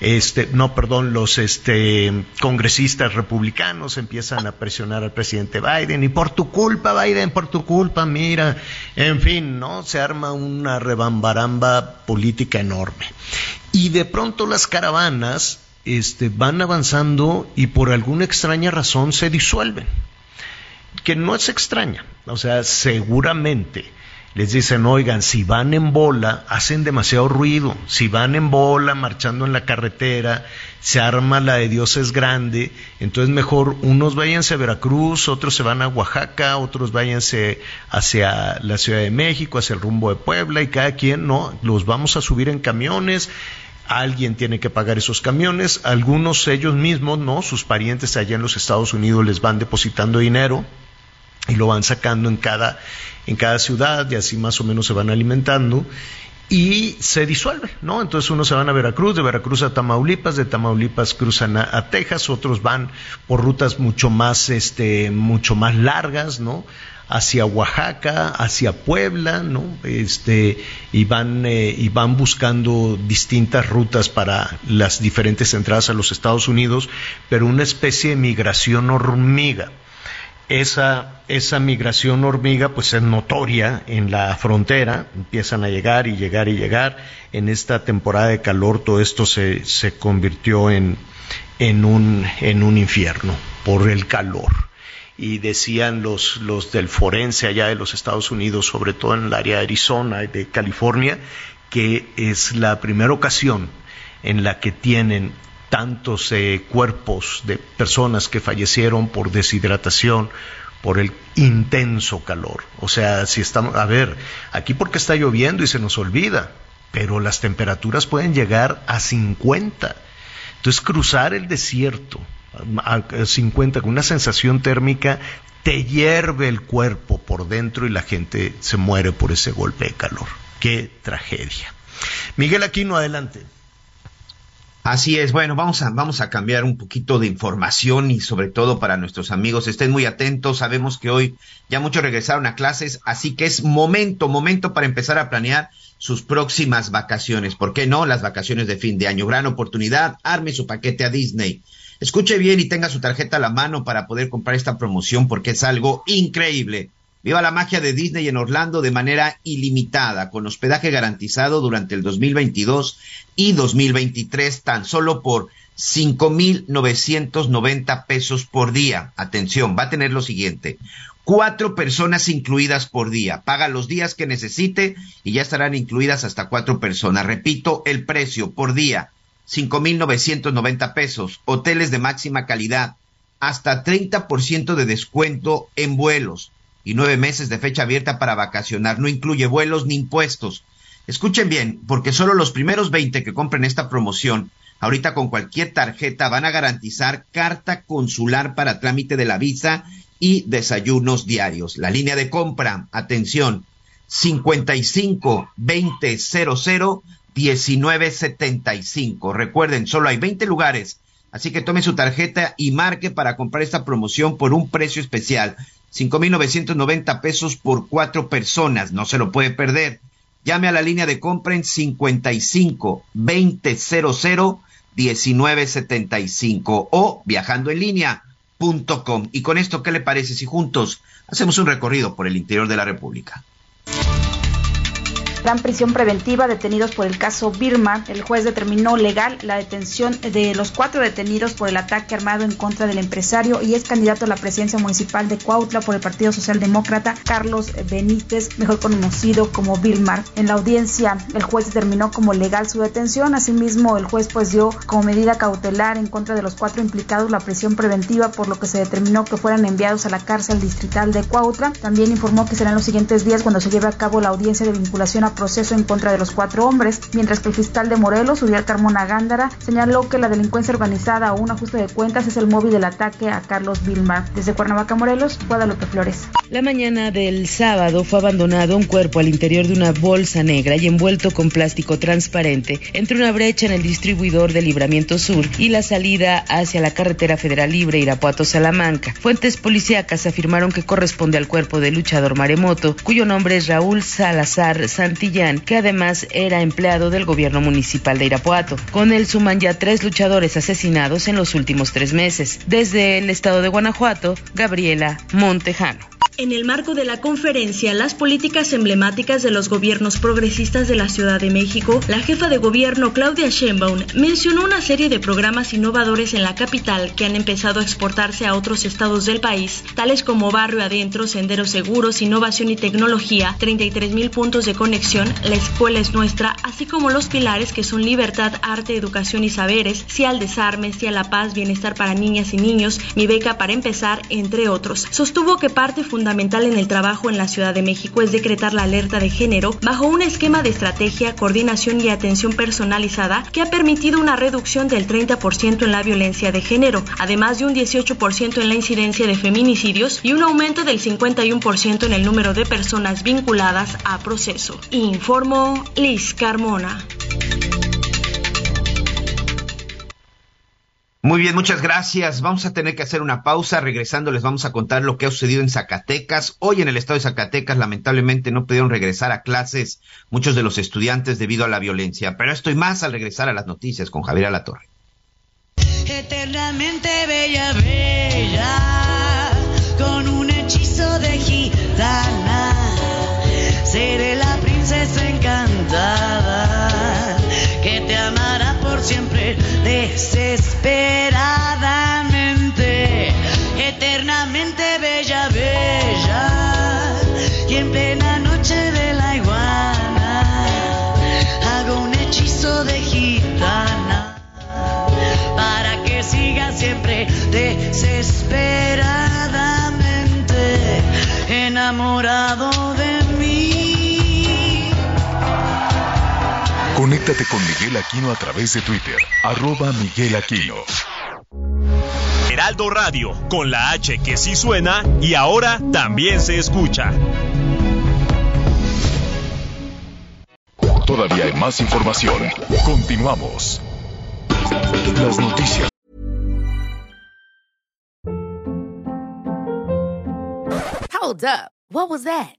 este no perdón los este congresistas republicanos empiezan a presionar al presidente Biden y por tu culpa, Biden, por tu culpa, mira, en fin, ¿no? Se arma una rebambaramba política enorme. Y de pronto las caravanas este, van avanzando y por alguna extraña razón se disuelven. Que no es extraña, o sea, seguramente les dicen, oigan, si van en bola, hacen demasiado ruido. Si van en bola, marchando en la carretera, se arma la de Dios es grande. Entonces mejor unos váyanse a Veracruz, otros se van a Oaxaca, otros váyanse hacia la Ciudad de México, hacia el rumbo de Puebla y cada quien, no, los vamos a subir en camiones. Alguien tiene que pagar esos camiones, algunos ellos mismos, no, sus parientes allá en los Estados Unidos les van depositando dinero y lo van sacando en cada, en cada ciudad y así más o menos se van alimentando y se disuelve, ¿no? Entonces unos se van a Veracruz, de Veracruz a Tamaulipas, de Tamaulipas cruzan a, Texas, otros van por rutas mucho más, este, mucho más largas, ¿no? hacia Oaxaca, hacia Puebla, ¿no? Este, y van, eh, y van buscando distintas rutas para las diferentes entradas a los Estados Unidos, pero una especie de migración hormiga esa, esa migración hormiga pues es notoria en la frontera, empiezan a llegar y llegar y llegar. En esta temporada de calor todo esto se, se convirtió en, en, un, en un infierno por el calor. Y decían los, los del forense allá de los Estados Unidos, sobre todo en el área de Arizona y de California, que es la primera ocasión en la que tienen tantos eh, cuerpos de personas que fallecieron por deshidratación, por el intenso calor. O sea, si estamos, a ver, aquí porque está lloviendo y se nos olvida, pero las temperaturas pueden llegar a 50. Entonces, cruzar el desierto a 50 con una sensación térmica te hierve el cuerpo por dentro y la gente se muere por ese golpe de calor. Qué tragedia. Miguel Aquino, adelante. Así es, bueno, vamos a, vamos a cambiar un poquito de información y sobre todo para nuestros amigos, estén muy atentos, sabemos que hoy ya muchos regresaron a clases, así que es momento, momento para empezar a planear sus próximas vacaciones. ¿Por qué no? Las vacaciones de fin de año. Gran oportunidad, arme su paquete a Disney. Escuche bien y tenga su tarjeta a la mano para poder comprar esta promoción porque es algo increíble. Viva la magia de Disney en Orlando de manera ilimitada, con hospedaje garantizado durante el 2022 y 2023, tan solo por 5.990 pesos por día. Atención, va a tener lo siguiente. Cuatro personas incluidas por día. Paga los días que necesite y ya estarán incluidas hasta cuatro personas. Repito, el precio por día, 5.990 pesos. Hoteles de máxima calidad. Hasta 30% de descuento en vuelos y nueve meses de fecha abierta para vacacionar. No incluye vuelos ni impuestos. Escuchen bien, porque solo los primeros 20 que compren esta promoción, ahorita con cualquier tarjeta, van a garantizar carta consular para trámite de la visa y desayunos diarios. La línea de compra, atención, 55 20 00 1975. Recuerden, solo hay 20 lugares, así que tome su tarjeta y marque para comprar esta promoción por un precio especial. 5.990 pesos por cuatro personas. No se lo puede perder. Llame a la línea de compra en 55 2000 1975 o viajando en línea.com. Y con esto, ¿qué le parece si juntos hacemos un recorrido por el interior de la República? Gran prisión preventiva detenidos por el caso Birma. El juez determinó legal la detención de los cuatro detenidos por el ataque armado en contra del empresario y es candidato a la presidencia municipal de Cuautla por el Partido Socialdemócrata Carlos Benítez, mejor conocido como Vilmar. En la audiencia, el juez determinó como legal su detención. Asimismo, el juez pues dio como medida cautelar en contra de los cuatro implicados la prisión preventiva, por lo que se determinó que fueran enviados a la cárcel distrital de Cuautla. También informó que serán los siguientes días cuando se lleve a cabo la audiencia de vinculación a proceso en contra de los cuatro hombres, mientras que el fiscal de Morelos, Uriel Carmona Gándara, señaló que la delincuencia organizada o un ajuste de cuentas es el móvil del ataque a Carlos Vilmar. Desde Cuernavaca, Morelos, Guadalupe Flores. La mañana del sábado fue abandonado un cuerpo al interior de una bolsa negra y envuelto con plástico transparente entre una brecha en el distribuidor de Libramiento Sur y la salida hacia la carretera federal libre Irapuato-Salamanca. Fuentes policíacas afirmaron que corresponde al cuerpo del luchador maremoto, cuyo nombre es Raúl Salazar Santos que además era empleado del gobierno municipal de Irapuato. Con él suman ya tres luchadores asesinados en los últimos tres meses. Desde el estado de Guanajuato, Gabriela Montejano. En el marco de la conferencia Las políticas emblemáticas de los gobiernos progresistas de la Ciudad de México, la jefa de gobierno Claudia Sheinbaum mencionó una serie de programas innovadores en la capital que han empezado a exportarse a otros estados del país, tales como Barrio Adentro, Senderos Seguros, Innovación y Tecnología, 33 mil puntos de conexión, La Escuela es Nuestra, así como los pilares que son libertad, arte, educación y saberes, Sí al desarme, Sí a la paz, bienestar para niñas y niños, Mi beca para empezar, entre otros. Sostuvo que parte fundamental en el trabajo en la Ciudad de México es decretar la alerta de género bajo un esquema de estrategia, coordinación y atención personalizada que ha permitido una reducción del 30% en la violencia de género, además de un 18% en la incidencia de feminicidios y un aumento del 51% en el número de personas vinculadas a proceso. Informó Liz Carmona. Muy bien, muchas gracias. Vamos a tener que hacer una pausa. Regresando les vamos a contar lo que ha sucedido en Zacatecas. Hoy en el estado de Zacatecas lamentablemente no pudieron regresar a clases muchos de los estudiantes debido a la violencia. Pero estoy más al regresar a las noticias con Javier Alatorre. Eternamente bella, bella, con un hechizo de gitana, seré la princesa encantada que te amará por siempre desesperadamente, eternamente bella, bella, y en plena noche de la iguana hago un hechizo de gitana para que siga siempre desesperadamente enamorado de Conéctate con Miguel Aquino a través de Twitter, arroba Miguel Aquino. Heraldo Radio, con la H que sí suena y ahora también se escucha. Todavía hay más información. Continuamos. Las noticias. Hold up. What was that?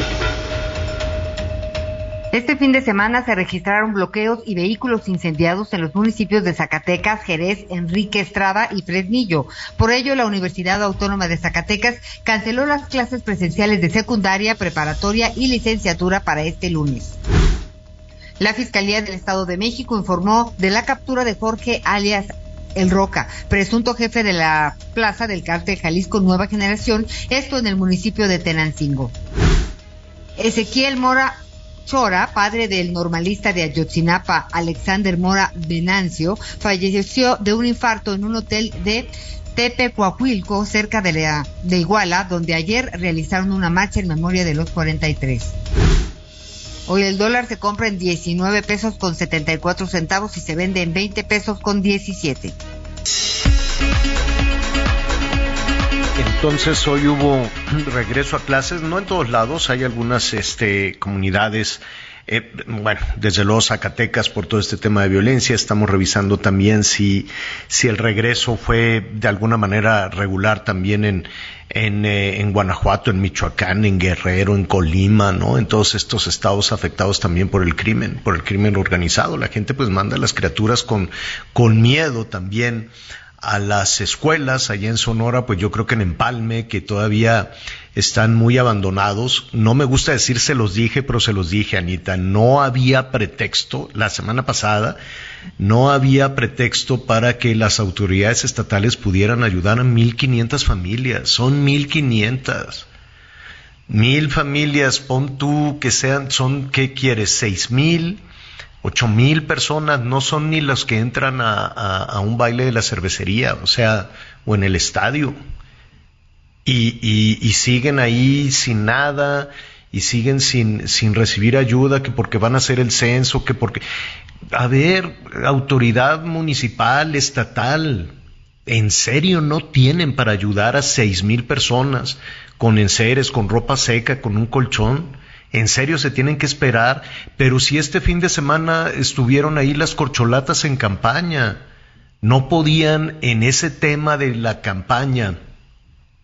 Este fin de semana se registraron bloqueos y vehículos incendiados en los municipios de Zacatecas, Jerez, Enrique Estrada y Fresnillo. Por ello, la Universidad Autónoma de Zacatecas canceló las clases presenciales de secundaria, preparatoria y licenciatura para este lunes. La Fiscalía del Estado de México informó de la captura de Jorge alias el Roca, presunto jefe de la plaza del cártel Jalisco Nueva Generación, esto en el municipio de Tenancingo. Ezequiel Mora Chora, padre del normalista de Ayotzinapa, Alexander Mora Venancio, falleció de un infarto en un hotel de Tepecuahuilco, cerca de Iguala, donde ayer realizaron una marcha en memoria de los 43. Hoy el dólar se compra en 19 pesos con 74 centavos y se vende en 20 pesos con 17. Entonces hoy hubo (clears throat) regreso a clases, no en todos lados, hay algunas este, comunidades, eh, bueno, desde luego Zacatecas por todo este tema de violencia, estamos revisando también si, si el regreso fue de alguna manera regular también en, en, eh, Guanajuato, en Michoacán, en Guerrero, en Colima, ¿no? En todos estos estados afectados también por el crimen, por el crimen organizado. La gente pues manda a las criaturas con, con miedo también a las escuelas allá en Sonora, pues yo creo que en Empalme, que todavía están muy abandonados. No me gusta decir se los dije, pero se los dije, Anita. No había pretexto, la semana pasada, no había pretexto para que las autoridades estatales pudieran ayudar a 1.500 familias. Son 1.500. Mil familias, pon tú que sean, son, ¿qué quieres? ¿Seis mil? Ocho mil personas no son ni los que entran a, un baile de la cervecería, o sea, o en el estadio. Y, y, siguen ahí sin nada, y siguen sin, sin recibir ayuda, que porque van a hacer el censo, que porque... A ver, autoridad municipal, estatal, ¿En serio no tienen para ayudar a seis mil personas con enseres, con ropa seca, con un colchón? ¿En serio se tienen que esperar? Pero si este fin de semana estuvieron ahí las corcholatas en campaña, no podían en ese tema de la campaña.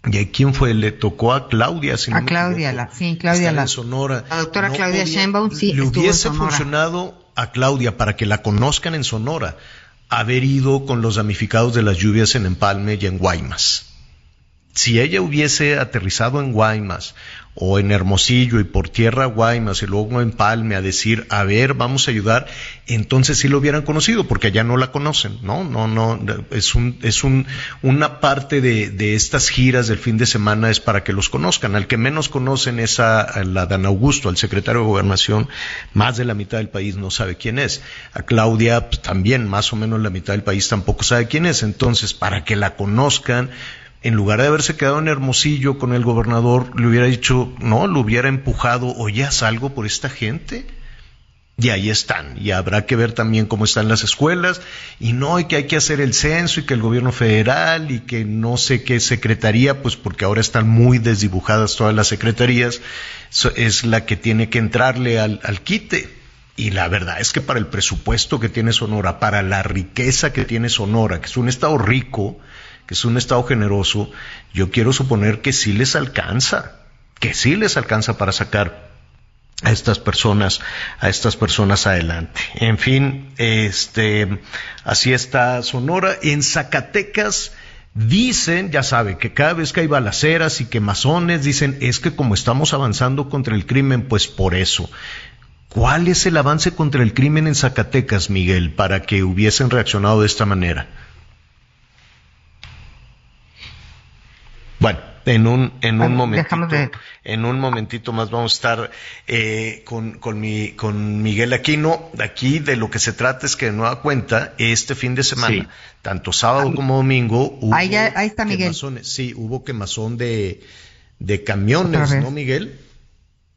¿Y a quién fue? Le tocó a Claudia. a Claudia, la, sí, Claudia la, Sonora. La doctora Claudia Sheinbaum, sí. Le hubiese funcionado a Claudia para que la conozcan en Sonora haber ido con los damnificados de las lluvias en Empalme y en Guaymas. Si ella hubiese aterrizado en Guaymas o en Hermosillo y por tierra Guaymas y luego en Palme a decir, a ver, vamos a ayudar, entonces sí lo hubieran conocido, porque allá no la conocen, ¿no? No, no, es un, es un, una parte de, de estas giras del fin de semana es para que los conozcan. Al que menos conocen es a, la Dan Augusto, al secretario de Gobernación, más de la mitad del país no sabe quién es. A Claudia pues, también, más o menos la mitad del país tampoco sabe quién es. Entonces, para que la conozcan, en lugar de haberse quedado en Hermosillo con el gobernador, le hubiera dicho, no, lo hubiera empujado, oye, haz algo por esta gente. Y ahí están. Y habrá que ver también cómo están las escuelas. Y no, y que hay que hacer el censo y que el gobierno federal y que no sé qué secretaría, pues porque ahora están muy desdibujadas todas las secretarías, es la que tiene que entrarle al, al quite. Y la verdad es que para el presupuesto que tiene Sonora, para la riqueza que tiene Sonora, que es un estado rico, que es un Estado generoso, yo quiero suponer que sí les alcanza, que sí les alcanza para sacar a estas personas, a estas personas adelante. En fin, este, así está Sonora. En Zacatecas, Dicen, ya sabe, que cada vez que hay balaceras y quemazones, dicen, es que como estamos avanzando contra el crimen, pues por eso. ¿Cuál es el avance contra el crimen en Zacatecas, Miguel, para que hubiesen reaccionado de esta manera? Bueno, en un, en un momentito, en un momentito más vamos a estar eh, con, con, mi, con Miguel Aquino. Aquí de lo que se trata es que de nueva cuenta, este fin de semana, tanto sábado como domingo, hubo ahí, ahí está Miguel. sí, hubo quemazón de, de camiones, ¿no, Miguel?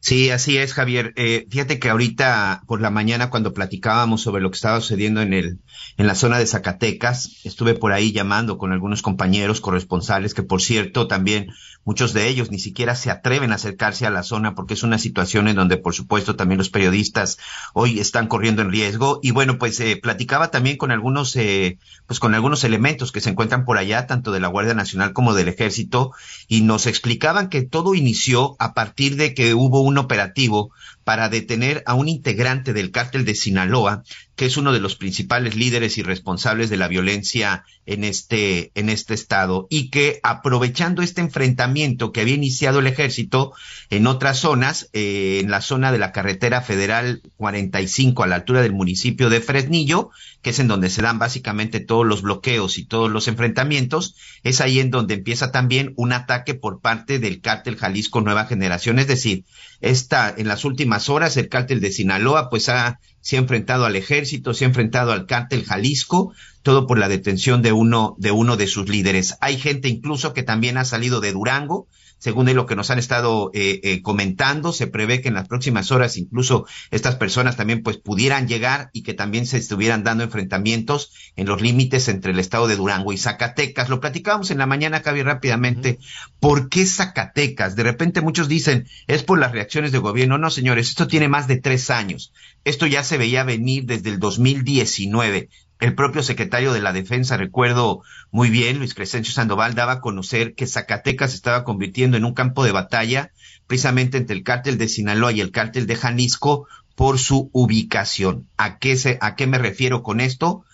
Sí, así es, Javier. Eh, fíjate que ahorita por la mañana cuando platicábamos sobre lo que estaba sucediendo en el en la zona de Zacatecas, estuve por ahí llamando con algunos compañeros corresponsales que, por cierto, también muchos de ellos ni siquiera se atreven a acercarse a la zona porque es una situación en donde, por supuesto, también los periodistas hoy están corriendo en riesgo. Y bueno, pues eh, platicaba también con algunos, eh, pues con algunos elementos que se encuentran por allá, tanto de la Guardia Nacional como del Ejército, y nos explicaban que todo inició a partir de que hubo un operativo para detener a un integrante del cártel de Sinaloa, que es uno de los principales líderes y responsables de la violencia en este, en este estado, y que aprovechando este enfrentamiento que había iniciado el ejército en otras zonas, eh, en la zona de la carretera federal 45 a la altura del municipio de Fresnillo, que es en donde se dan básicamente todos los bloqueos y todos los enfrentamientos, es ahí en donde empieza también un ataque por parte del cártel Jalisco Nueva Generación, es decir, esta, en las últimas horas el cártel de Sinaloa pues ha, se ha enfrentado al ejército, se ha enfrentado al cártel Jalisco, todo por la detención de uno, de uno de sus líderes. Hay gente incluso que también ha salido de Durango, según lo que nos han estado eh, eh, comentando, se prevé que en las próximas horas incluso estas personas también pues pudieran llegar y que también se estuvieran dando enfrentamientos en los límites entre el estado de Durango y Zacatecas. Lo platicábamos en la mañana, Javi, rápidamente. ¿Por qué Zacatecas? De repente muchos dicen, es por las reacciones del gobierno. No, señores, esto tiene más de tres años. Esto ya se veía venir desde el 2019 el propio secretario de la Defensa, recuerdo muy bien, Luis Crescencio Sandoval, daba a conocer que Zacatecas se estaba convirtiendo en un campo de batalla precisamente entre el cártel de Sinaloa y el cártel de Jalisco por su ubicación. ¿A qué, se, ¿A qué me refiero con esto?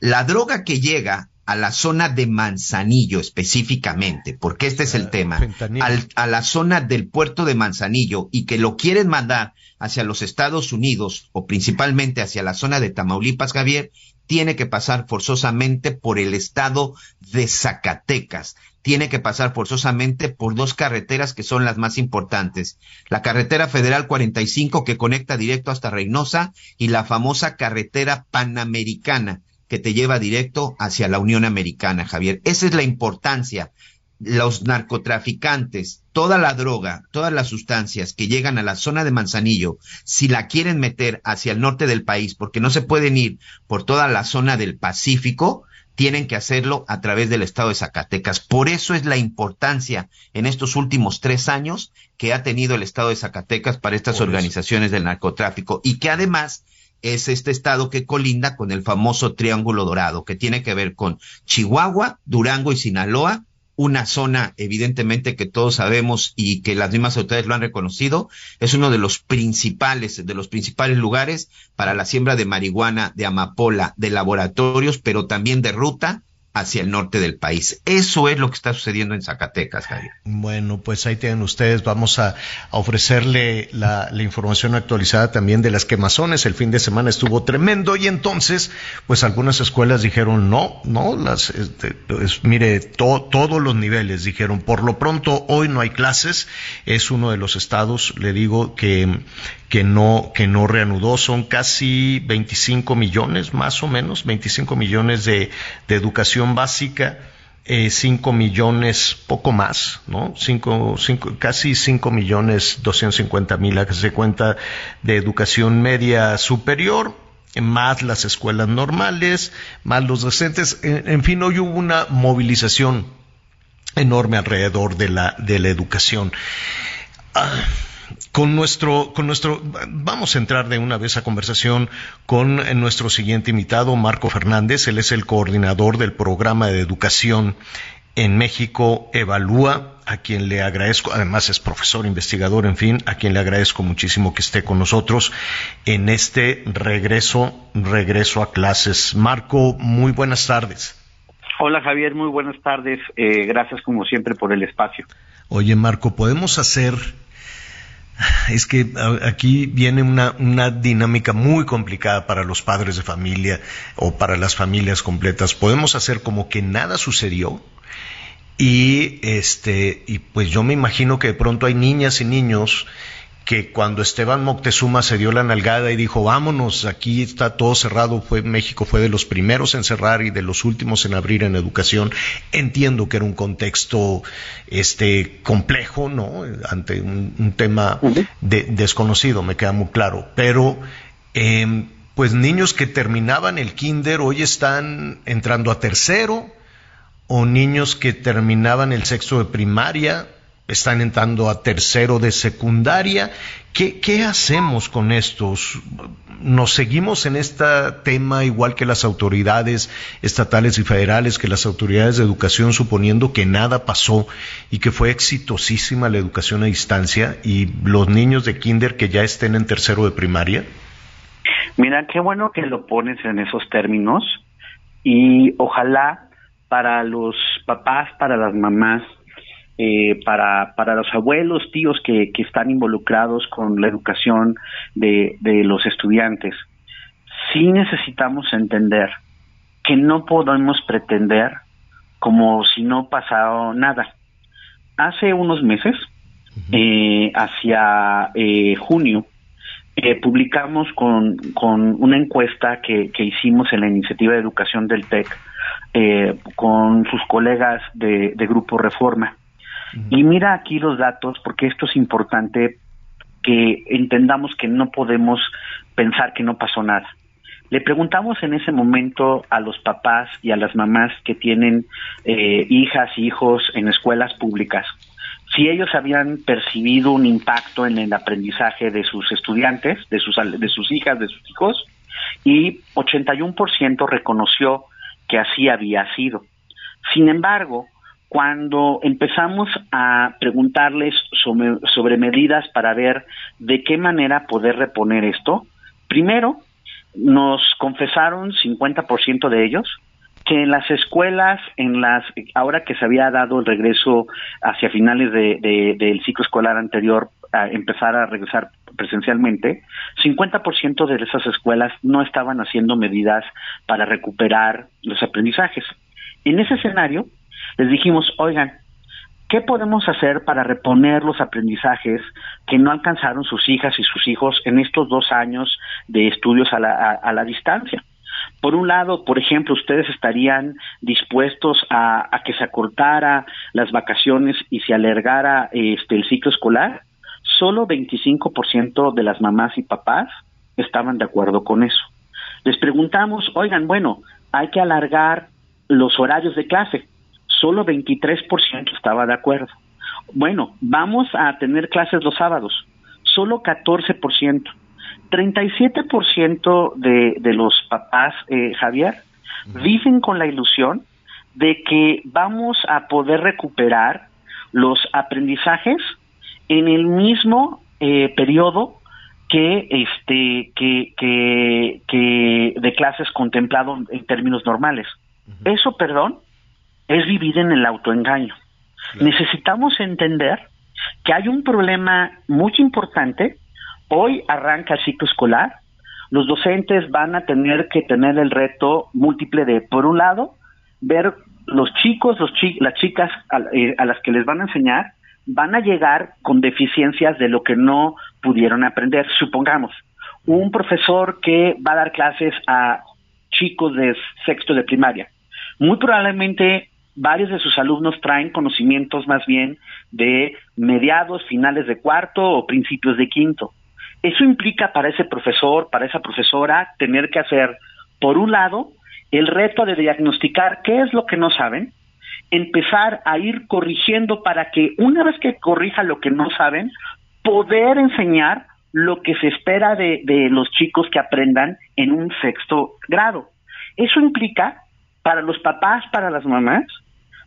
La droga que llega a la zona de Manzanillo específicamente, porque este es el tema, a la zona del puerto de Manzanillo y que lo quieren mandar hacia los Estados Unidos o principalmente hacia la zona de Tamaulipas, Javier, tiene que pasar forzosamente por el estado de Zacatecas. Tiene que pasar forzosamente por dos carreteras que son las más importantes. La carretera federal 45 que conecta directo hasta Reynosa y la famosa carretera panamericana que te lleva directo hacia la Unión Americana, Javier. Esa es la importancia los narcotraficantes, toda la droga, todas las sustancias que llegan a la zona de Manzanillo, si la quieren meter hacia el norte del país, porque no se pueden ir por toda la zona del Pacífico, tienen que hacerlo a través del Estado de Zacatecas. Por eso es la importancia en estos últimos tres años que ha tenido el Estado de Zacatecas para estas organizaciones del narcotráfico y que además es este estado que colinda con el famoso Triángulo Dorado, que tiene que ver con Chihuahua, Durango y Sinaloa, una zona evidentemente que todos sabemos y que las mismas autoridades lo han reconocido, es uno de los principales, de los principales lugares para la siembra de marihuana, de amapola, de laboratorios, pero también de ruta hacia el norte del país. Eso es lo que está sucediendo en Zacatecas, Javier. Bueno, pues ahí tienen ustedes. Vamos a, ofrecerle la, información actualizada también de las quemazones. El fin de semana estuvo tremendo y entonces, pues algunas escuelas dijeron no, no, las, este, pues, mire, todos los niveles dijeron, por lo pronto hoy no hay clases. Es uno de los estados, le digo, que que no, que no reanudó. Son casi 25 millones, más o menos, 25 millones de, de educación básica, eh, 5 millones, poco más, ¿no? Cinco, cinco, casi 5 millones 250 mil, a que se cuenta, de educación media superior, más las escuelas normales, más los docentes. En, fin, hoy hubo una movilización enorme alrededor de la, de la educación. Ah, con nuestro, con nuestro, vamos a entrar de una vez a conversación con nuestro siguiente invitado, Marco Fernández. Él es el coordinador del programa de educación en México Evalúa, a quien le agradezco, además es profesor, investigador, en fin, a quien le agradezco muchísimo que esté con nosotros en este regreso, regreso a clases. Marco, muy buenas tardes. Hola Javier, muy buenas tardes. Eh, gracias como siempre por el espacio. Oye Marco, ¿podemos hacer (laughs) es que aquí viene una, una, dinámica muy complicada para los padres de familia o para las familias completas. Podemos hacer como que nada sucedió y este y pues yo me imagino que de pronto hay niñas y niños que cuando Esteban Moctezuma se dio la nalgada y dijo, vámonos, aquí está todo cerrado, fue, México fue de los primeros en cerrar y de los últimos en abrir en educación. Entiendo que era un contexto este, complejo, ¿no? Ante un, tema desconocido, me queda muy claro. Pero, em, pues niños que terminaban el kinder hoy están entrando a tercero, o niños que terminaban el sexto de primaria están entrando a tercero de secundaria. ¿Qué, ¿Qué, hacemos con estos? ¿Nos seguimos en este tema igual que las autoridades estatales y federales, que las autoridades de educación, suponiendo que nada pasó y que fue exitosísima la educación a distancia y los niños de kinder que ya estén en tercero de primaria? Mira, qué bueno que lo pones en esos términos y ojalá para los papás, para las mamás, eh, para, para los abuelos, tíos que, que están involucrados con la educación de, de los estudiantes. Sí necesitamos entender que no podemos pretender como si no pasara nada. Hace unos meses, eh, hacia eh, junio, eh, publicamos con, con una encuesta que, que hicimos en la iniciativa de educación del TEC eh, con sus colegas de, de Grupo Reforma. Y mira aquí los datos, porque esto es importante que entendamos que no podemos pensar que no pasó nada. Le preguntamos en ese momento a los papás y a las mamás que tienen eh, hijas y hijos en escuelas públicas si ellos habían percibido un impacto en el aprendizaje de sus estudiantes, de sus, de sus hijas, de sus hijos, y 81% reconoció que así había sido. Sin embargo, cuando empezamos a preguntarles sobre, medidas para ver de qué manera poder reponer esto, primero nos confesaron 50% de ellos que en las escuelas, en las ahora que se había dado el regreso hacia finales de, del ciclo escolar anterior, a empezar a regresar presencialmente, 50% de esas escuelas no estaban haciendo medidas para recuperar los aprendizajes. En ese escenario, les dijimos, oigan, ¿qué podemos hacer para reponer los aprendizajes que no alcanzaron sus hijas y sus hijos en estos dos años de estudios a la, a, la distancia? Por un lado, por ejemplo, ustedes estarían dispuestos a, que se acortara las vacaciones y se alargara este, el ciclo escolar. Solo 25% de las mamás y papás estaban de acuerdo con eso. Les preguntamos, oigan, bueno, hay que alargar los horarios de clase. Solo 23% estaba de acuerdo. Bueno, vamos a tener clases los sábados. Solo 14%. 37% de, de los papás, eh, Javier, viven con la ilusión de que vamos a poder recuperar los aprendizajes en el mismo eh, periodo que este que, que, que de clases contemplado en términos normales. Eso, perdón, es vivir en el autoengaño. Necesitamos entender que hay un problema muy importante. Hoy arranca el ciclo escolar. Los docentes van a tener que tener el reto múltiple de, por un lado, ver los chicos, los las chicas eh, a las que les van a enseñar, van a llegar con deficiencias de lo que no pudieron aprender. Supongamos, un profesor que va a dar clases a chicos de sexto de primaria. Muy probablemente varios de sus alumnos traen conocimientos más bien de mediados, finales de cuarto o principios de quinto. Eso implica para ese profesor, para esa profesora, tener que hacer, por un lado, el reto de diagnosticar qué es lo que no saben, empezar a ir corrigiendo para que una vez que corrija lo que no saben, poder enseñar lo que se espera de, de los chicos que aprendan en un sexto grado. Eso implica para los papás, para las mamás,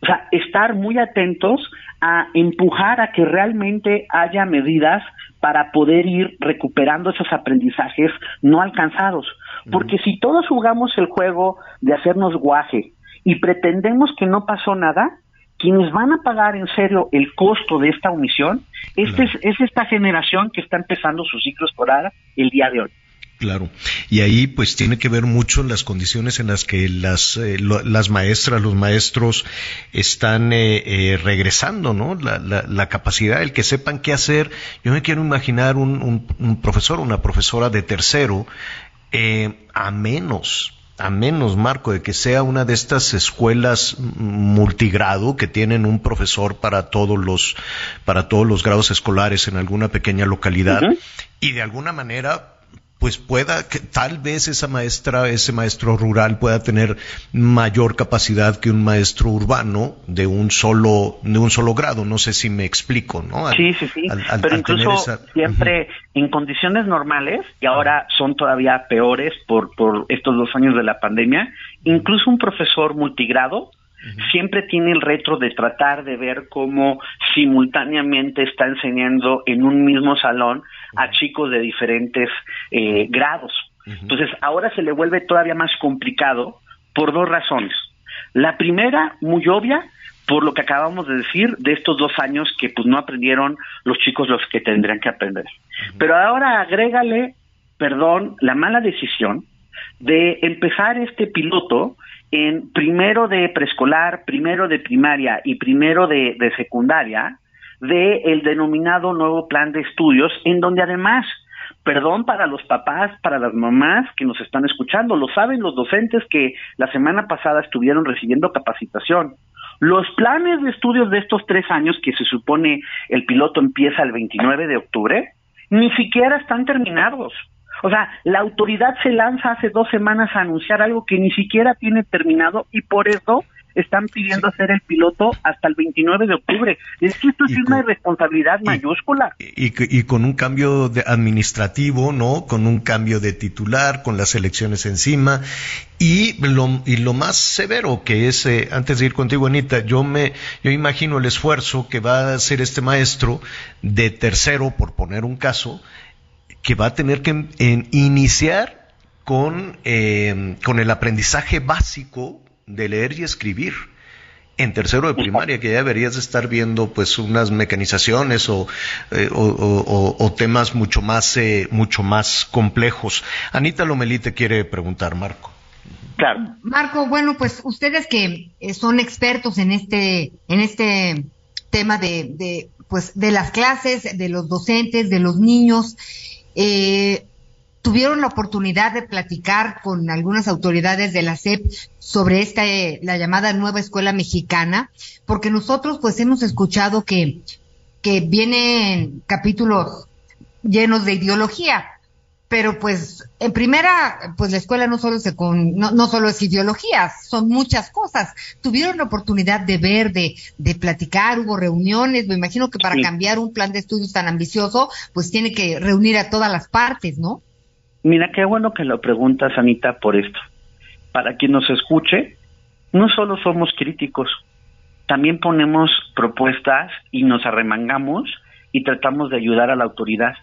o sea, estar muy atentos a empujar a que realmente haya medidas para poder ir recuperando esos aprendizajes no alcanzados. Porque si todos jugamos el juego de hacernos guaje y pretendemos que no pasó nada, quienes van a pagar en serio el costo de esta omisión este es, es, esta generación que está empezando su ciclo escolar el día de hoy. Claro, y ahí pues tiene que ver mucho las condiciones en las que las, eh, las maestras, los maestros están eh, eh, regresando, ¿no? La, la, la, capacidad, el que sepan qué hacer. Yo me quiero imaginar un, un, un profesor, una profesora de tercero, a menos, a menos, Marco, de que sea una de estas escuelas multigrado que tienen un profesor para todos los, para todos los grados escolares en alguna pequeña localidad, y de alguna manera pues pueda que tal vez esa maestra, ese maestro rural pueda tener mayor capacidad que un maestro urbano de un solo, de un solo grado. No sé si me explico, ¿no? sí, sí, sí. Pero incluso siempre en condiciones normales, y ahora son todavía peores por, por estos dos años de la pandemia, incluso un profesor multigrado siempre tiene el reto de tratar de ver cómo simultáneamente está enseñando en un mismo salón a chicos de diferentes eh, grados. Entonces, ahora se le vuelve todavía más complicado por dos razones. La primera, muy obvia, por lo que acabamos de decir de estos dos años que pues no aprendieron los chicos los que tendrían que aprender. Pero ahora agrégale, perdón, la mala decisión de empezar este piloto en primero de preescolar, primero de primaria y primero de, secundaria de el denominado nuevo plan de estudios, en donde además, perdón para los papás, para las mamás que nos están escuchando, lo saben los docentes que la semana pasada estuvieron recibiendo capacitación. Los planes de estudios de estos tres años, que se supone el piloto empieza el 29 de octubre, ni siquiera están terminados. O sea, la autoridad se lanza hace dos semanas a anunciar algo que ni siquiera tiene terminado y por eso están pidiendo hacer el piloto hasta el 29 de octubre. Es que esto es una irresponsabilidad mayúscula. Y, con un cambio de administrativo, ¿no? Con un cambio de titular, con las elecciones encima. Y lo, y lo más severo que es, eh, antes de ir contigo, Anita, yo me, yo imagino el esfuerzo que va a hacer este maestro de tercero, por poner un caso, que va a tener que iniciar con, eh, con el aprendizaje básico de leer y escribir en tercero de primaria, que ya deberías estar viendo pues unas mecanizaciones o, eh, o, temas mucho más, eh, mucho más complejos. Anita Lomelí te quiere preguntar, Marco. Claro. Marco, bueno, pues ustedes que son expertos en este, en este tema de, de, pues, de las clases, de los docentes, de los niños, eh, tuvieron la oportunidad de platicar con algunas autoridades de la SEP sobre esta, eh, la llamada nueva escuela mexicana, porque nosotros pues hemos escuchado que, que vienen capítulos llenos de ideología. pero pues en primera, pues la escuela no solo se con, no, no solo es ideología, son muchas cosas. Tuvieron la oportunidad de ver, de, de platicar, hubo reuniones, me imagino que para cambiar un plan de estudios tan ambicioso, pues tiene que reunir a todas las partes, ¿no? Mira, qué bueno que lo preguntas, Anita, por esto. Para quien nos escuche, no solo somos críticos, también ponemos propuestas y nos arremangamos y tratamos de ayudar a la autoridad.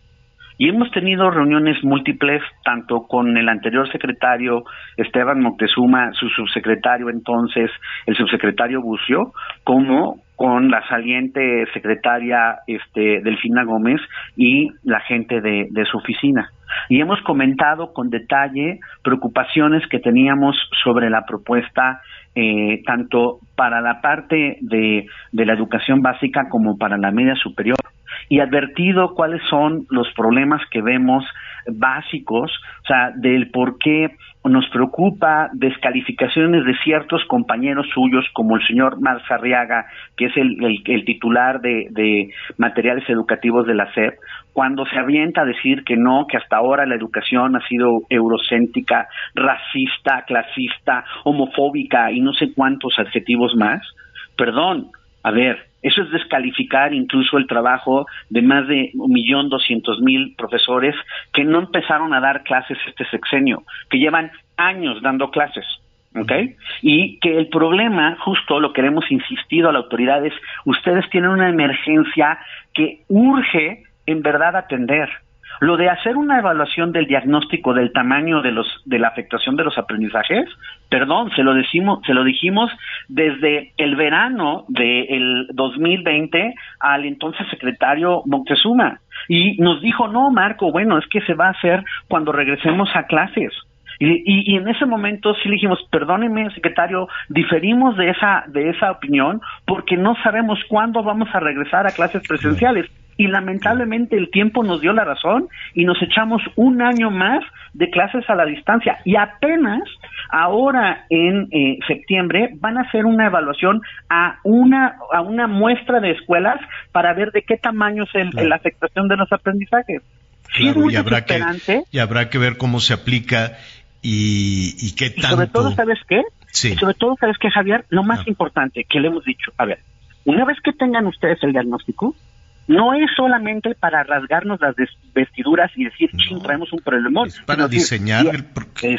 Y hemos tenido reuniones múltiples, tanto con el anterior secretario Esteban Moctezuma, su subsecretario entonces, el subsecretario Bucio, como con la saliente secretaria este, Delfina Gómez y la gente de, de su oficina. Y hemos comentado con detalle preocupaciones que teníamos sobre la propuesta eh, tanto para la parte de, de, la educación básica como para la media superior y advertido cuáles son los problemas que vemos básicos, o sea, del por qué nos preocupa descalificaciones de ciertos compañeros suyos, como el señor Marzarriaga, que es el, titular de, de, materiales educativos de la SEP, cuando se avienta a decir que no, que hasta ahora la educación ha sido eurocéntrica, racista, clasista, homofóbica y no sé cuántos adjetivos más. Perdón, a ver, eso es descalificar incluso el trabajo de más de un millón doscientos mil profesores que no empezaron a dar clases este sexenio, que llevan años dando clases. ¿ok? Y que el problema, justo lo que hemos insistido a las autoridades, ustedes tienen una emergencia que urge en verdad atender. Lo de hacer una evaluación del diagnóstico del tamaño de los de la afectación de los aprendizajes, perdón, se lo decimos, se lo dijimos desde el verano del 2020 al entonces secretario Montezuma y nos dijo, "No, Marco, bueno, es que se va a hacer cuando regresemos a clases." Y, y, en ese momento sí le dijimos, perdóneme, secretario, diferimos de esa, de esa opinión porque no sabemos cuándo vamos a regresar a clases presenciales y lamentablemente el tiempo nos dio la razón y nos echamos un año más de clases a la distancia y apenas ahora en eh, septiembre van a hacer una evaluación a una a una muestra de escuelas para ver de qué tamaño es la afectación de los aprendizajes. y, habrá que, y habrá que ver cómo se aplica y, y qué tanto. sobre todo, ¿sabes qué? Sí. sobre todo, ¿sabes qué, Javier? Lo más ah. importante que le hemos dicho, a ver, una vez que tengan ustedes el diagnóstico, no es solamente para rasgarnos las vestiduras y decir, ching, traemos un problema. Es para diseñar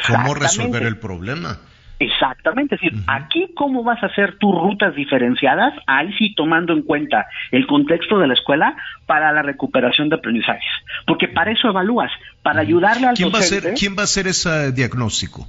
cómo resolver el problema. Exactamente, es decir, aquí cómo vas a hacer tus rutas diferenciadas, ahí sí tomando en cuenta el contexto de la escuela para la recuperación de aprendizajes, porque para eso evalúas, para ayudarle al ¿Quién va a hacer, ¿Quién va a hacer ese diagnóstico?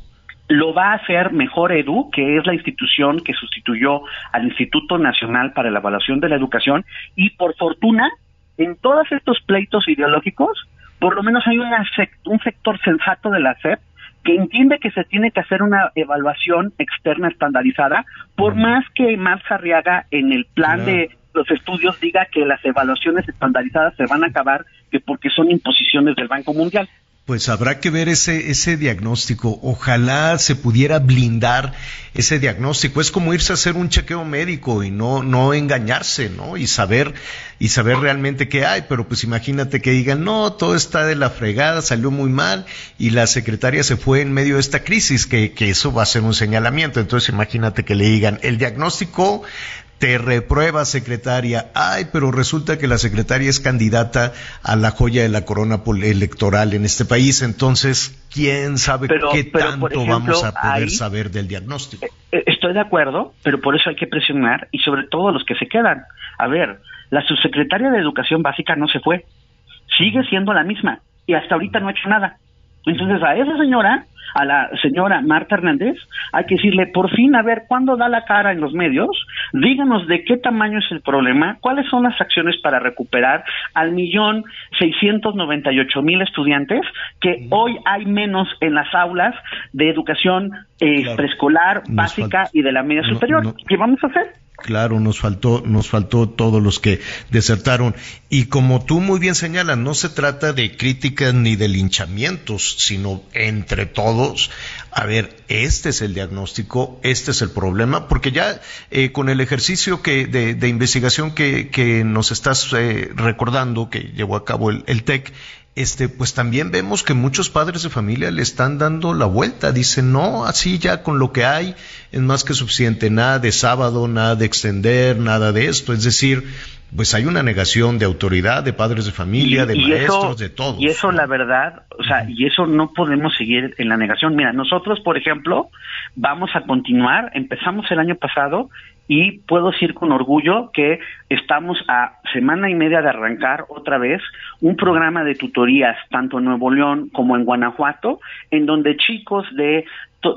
Lo va a hacer Mejor Edu, que es la institución que sustituyó al Instituto Nacional para la Evaluación de la Educación, y por fortuna, en todos estos pleitos ideológicos, por lo menos hay un sector sensato de la SEP que entiende que se tiene que hacer una evaluación externa estandarizada, por más que Marx Arriaga en el plan de los estudios diga que las evaluaciones estandarizadas se van a acabar que porque son imposiciones del Banco Mundial pues habrá que ver ese, ese diagnóstico. Ojalá se pudiera blindar ese diagnóstico. Es como irse a hacer un chequeo médico y no, no engañarse, ¿no? Y saber, y saber realmente qué hay. Pero pues imagínate que digan, no, todo está de la fregada, salió muy mal y la secretaria se fue en medio de esta crisis, que, que eso va a ser un señalamiento. Entonces imagínate que le digan, el diagnóstico te reprueba secretaria. Ay, pero resulta que la secretaria es candidata a la joya de la corona electoral en este país. Entonces, ¿quién sabe qué tanto vamos a poder saber del diagnóstico? Eh, eh, estoy de acuerdo, pero por eso hay que presionar y sobre todo los que se quedan. A ver, la subsecretaria de Educación Básica no se fue. Sigue siendo la misma y hasta ahorita no ha hecho nada. Entonces a esa señora a la señora Marta Hernández, hay que decirle, por fin, a ver, ¿cuándo da la cara en los medios? Díganos de qué tamaño es el problema, cuáles son las acciones para recuperar al millón seiscientos noventa y ocho mil estudiantes que hoy hay menos en las aulas de educación eh, preescolar, básica y de la media superior. ¿Qué vamos a hacer? Claro, nos faltó, nos faltó todos los que desertaron. Y como tú muy bien señalas, no se trata de críticas ni de linchamientos, sino entre todos, a ver, este es el diagnóstico, este es el problema, porque ya eh, con el ejercicio que, de, investigación que, nos estás eh, recordando, que llevó a cabo el, el TEC, este, pues también vemos que muchos padres de familia le están dando la vuelta. Dicen, no, así ya con lo que hay es más que suficiente, nada de sábado, nada de extender, nada de esto. Es decir, pues hay una negación de autoridad, de padres de familia, de maestros, de todo. Y eso, la verdad, o sea, y eso no podemos seguir en la negación. Mira, nosotros, por ejemplo, vamos a continuar, empezamos el año pasado y puedo decir con orgullo que estamos a semana y media de arrancar otra vez un programa de tutorías tanto en Nuevo León como en Guanajuato, en donde chicos de,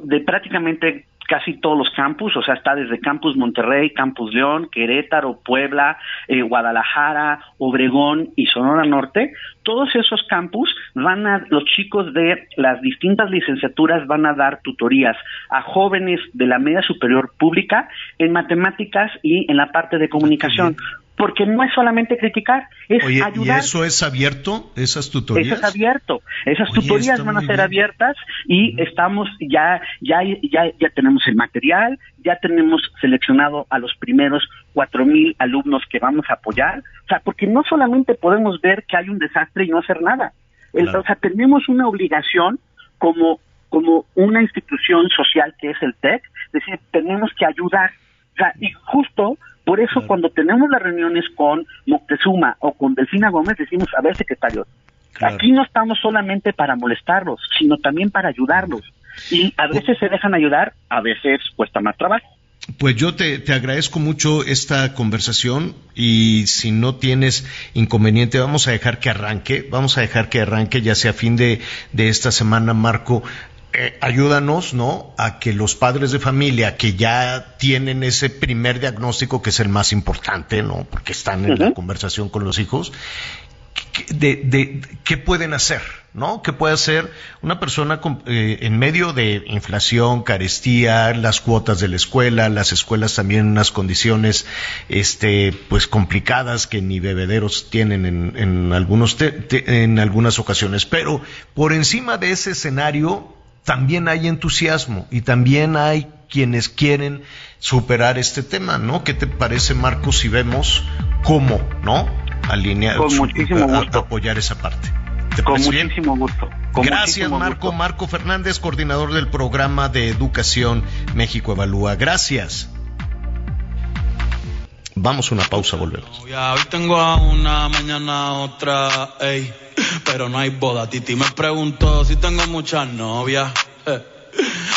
de prácticamente casi todos los campus, o sea, está desde Campus Monterrey, Campus León, Querétaro, Puebla, eh, Guadalajara, Obregón y Sonora Norte, todos esos campus van a, los chicos de las distintas licenciaturas van a dar tutorías a jóvenes de la media superior pública en matemáticas y en la parte de comunicación porque no es solamente criticar, es ayudar. ¿Y eso es abierto, esas tutorías? Eso es abierto, esas tutorías van a ser abiertas y estamos, ya, ya, ya, ya tenemos el material, ya tenemos seleccionado a los primeros cuatro mil alumnos que vamos a apoyar, o sea, porque no solamente podemos ver que hay un desastre y no hacer nada, o sea, tenemos una obligación como, como una institución social que es el TEC, es decir, tenemos que ayudar, o sea, y justo por eso cuando tenemos las reuniones con Moctezuma o con Delfina Gómez decimos, a ver secretarios, aquí no estamos solamente para molestarlos, sino también para ayudarlos. Y a veces se dejan ayudar, a veces cuesta más trabajo. Pues yo te, te, agradezco mucho esta conversación y si no tienes inconveniente vamos a dejar que arranque, vamos a dejar que arranque ya sea fin de, de esta semana, Marco, eh, ayúdanos, ¿no? A que los padres de familia que ya tienen ese primer diagnóstico, que es el más importante, ¿no? Porque están en la conversación con los hijos, de, qué pueden hacer, ¿no? ¿Qué puede hacer una persona eh, en medio de inflación, carestía, las cuotas de la escuela, las escuelas también en unas condiciones, este, pues complicadas que ni bebederos tienen en, en algunos en algunas ocasiones, pero por encima de ese escenario también hay entusiasmo y también hay quienes quieren superar este tema, ¿no? ¿Qué te parece, Marco, si vemos cómo, ¿no? Alinear, Con muchísimo gusto. apoyar esa parte. Con muchísimo gusto. Gracias, Marco. Marco Fernández, coordinador del programa de Educación México Evalúa. Gracias. Vamos a una pausa, volvemos. hoy tengo a una, mañana otra, ey. Pero no hay boda. Titi me preguntó si tengo muchas novias. Eh,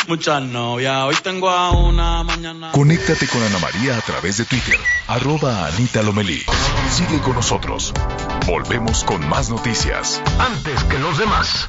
muchas novias. Hoy tengo a una, mañana. Conéctate con Ana María a través de Twitter. Arroba Anita Lomelí. Sigue con nosotros. Volvemos con más noticias. Antes que los demás.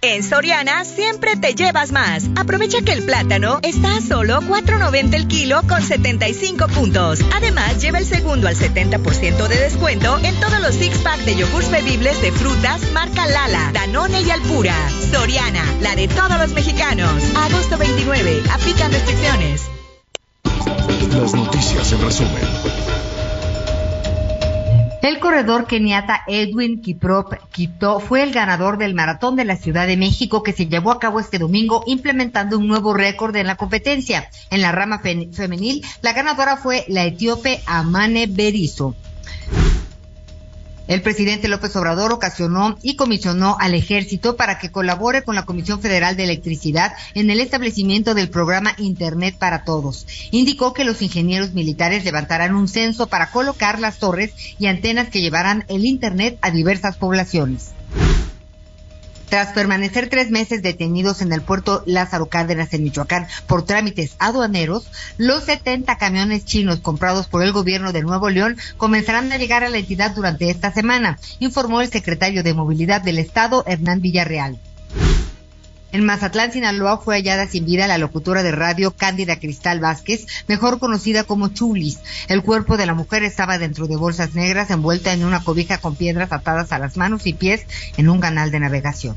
En Soriana siempre te llevas más. Aprovecha que el plátano está a solo 4.90 el kilo con 75 puntos. Además, lleva el segundo al 70% de descuento en todos los six pack de yogurts bebibles de frutas marca Lala, Danone y Alpura. Soriana, la de todos los mexicanos. Agosto 29. Aplican restricciones. Las noticias en resumen. El corredor keniata Edwin Kiprop Quito fue el ganador del maratón de la Ciudad de México que se llevó a cabo este domingo implementando un nuevo récord en la competencia. En la rama femenil, la ganadora fue la etíope Amane Berizo. El presidente López Obrador ocasionó y comisionó al ejército para que colabore con la Comisión Federal de Electricidad en el establecimiento del programa Internet para Todos. Indicó que los ingenieros militares levantarán un censo para colocar las torres y antenas que llevarán el Internet a diversas poblaciones. Tras permanecer tres meses detenidos en el puerto Lázaro Cárdenas en Michoacán por trámites aduaneros, los 70 camiones chinos comprados por el gobierno de Nuevo León comenzarán a llegar a la entidad durante esta semana, informó el secretario de Movilidad del Estado, Hernán Villarreal. En Mazatlán, Sinaloa, fue hallada sin vida la locutora de radio Cándida Cristal Vázquez, mejor conocida como Chulis. El cuerpo de la mujer estaba dentro de bolsas negras envuelta en una cobija con piedras atadas a las manos y pies en un canal de navegación.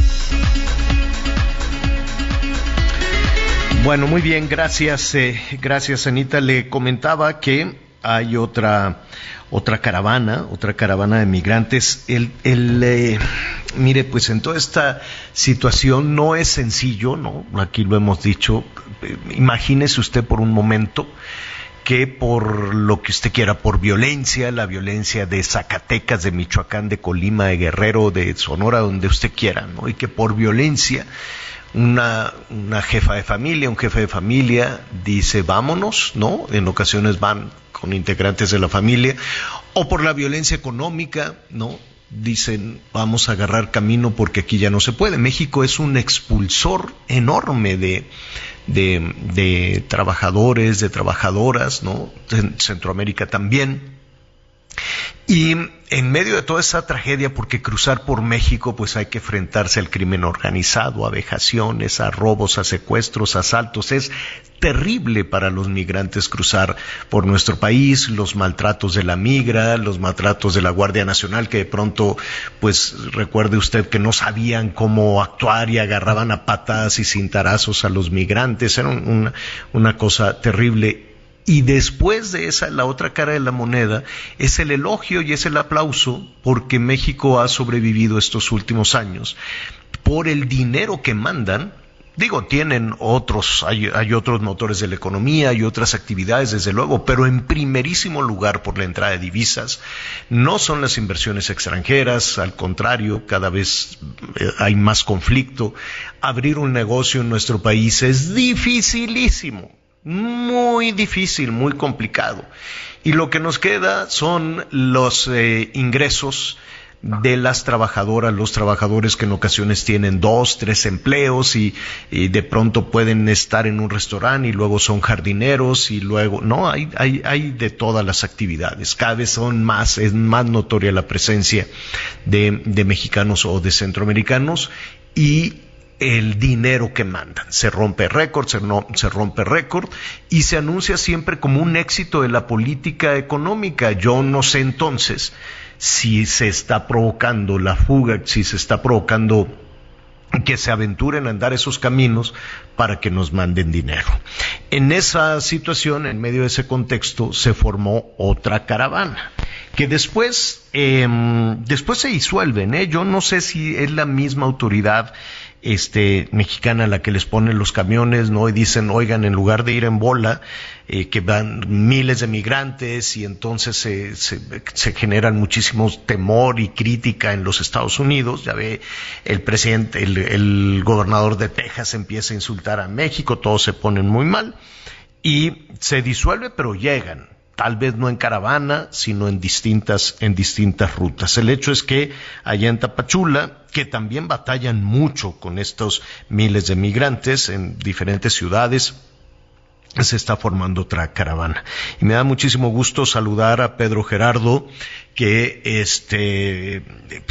Bueno, muy bien, gracias, eh, gracias Anita. Le comentaba que hay otra otra caravana, otra caravana de migrantes. El, el eh, mire, pues en toda esta situación no es sencillo, ¿no? Aquí lo hemos dicho. Imagínese usted por un momento que por lo que usted quiera, por violencia, la violencia de Zacatecas, de Michoacán, de Colima, de Guerrero, de Sonora, donde usted quiera, ¿no? Y que por violencia una, una jefa de familia, un jefe de familia dice vámonos, ¿no? En ocasiones van con integrantes de la familia, o por la violencia económica, ¿no? Dicen, vamos a agarrar camino porque aquí ya no se puede. México es un expulsor enorme de, de, de trabajadores, de trabajadoras, ¿no? Centroamérica también. Y en medio de toda esa tragedia, porque cruzar por México, pues hay que enfrentarse al crimen organizado, a vejaciones, a robos, a secuestros, a asaltos. Es terrible para los migrantes cruzar por nuestro país, los maltratos de la migra, los maltratos de la Guardia Nacional, que de pronto, pues recuerde usted que no sabían cómo actuar y agarraban a patas y cintarazos a los migrantes. Era una, una cosa terrible y después de esa, la otra cara de la moneda, es el elogio y es el aplauso porque México ha sobrevivido estos últimos años por el dinero que mandan. Digo, tienen otros, hay, hay, otros motores de la economía, hay otras actividades, desde luego, pero en primerísimo lugar por la entrada de divisas. No son las inversiones extranjeras, al contrario, cada vez eh, hay más conflicto. Abrir un negocio en nuestro país es dificilísimo muy difícil, muy complicado. Y lo que nos queda son los eh, ingresos de las trabajadoras, los trabajadores que en ocasiones tienen dos, tres empleos y, de pronto pueden estar en un restaurante y luego son jardineros y luego, no, hay, hay, hay de todas las actividades. Cada vez son más, es más notoria la presencia de, de mexicanos o de centroamericanos y el dinero que mandan. Se rompe récord, se, no, se rompe récord y se anuncia siempre como un éxito de la política económica. Yo no sé entonces si se está provocando la fuga, si se está provocando que se aventuren a andar esos caminos para que nos manden dinero. En esa situación, en medio de ese contexto, se formó otra caravana que después, em, después se disuelven. ¿eh? Yo no sé si es la misma autoridad este, mexicana la que les pone los camiones, ¿no? Y dicen, oigan, en lugar de ir en bola, eh, que van miles de migrantes y entonces se, se, generan muchísimos temor y crítica en los Estados Unidos. Ya ve, el presidente, el, el gobernador de Texas empieza a insultar a México, todos se ponen muy mal y se disuelve, pero llegan tal vez no en caravana, sino en distintas, en distintas rutas. El hecho es que allá en Tapachula, que también batallan mucho con estos miles de migrantes en diferentes ciudades, se está formando otra caravana. Y me da muchísimo gusto saludar a Pedro Gerardo, que este,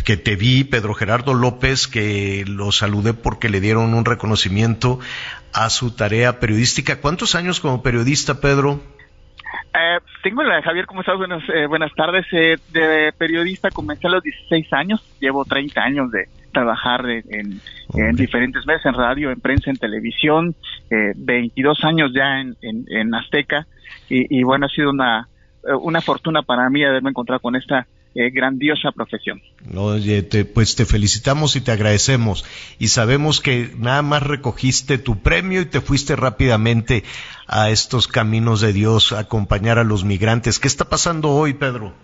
que te vi, Pedro Gerardo López, que lo saludé porque le dieron un reconocimiento a su tarea periodística. ¿Cuántos años como periodista, Pedro? Eh, tengo la Javier, ¿cómo estás? Buenas, eh, buenas tardes. Eh, de periodista comencé a los 16 años, llevo 30 años de trabajar en, diferentes medios, en radio, en prensa, en televisión, 22 años ya en, en, Azteca y, bueno, ha sido una, una fortuna para mí haberme encontrado con esta eh, grandiosa profesión. Oye, pues te felicitamos y te agradecemos. Y sabemos que nada más recogiste tu premio y te fuiste rápidamente a estos caminos de Dios a acompañar a los migrantes. ¿Qué está pasando hoy, Pedro?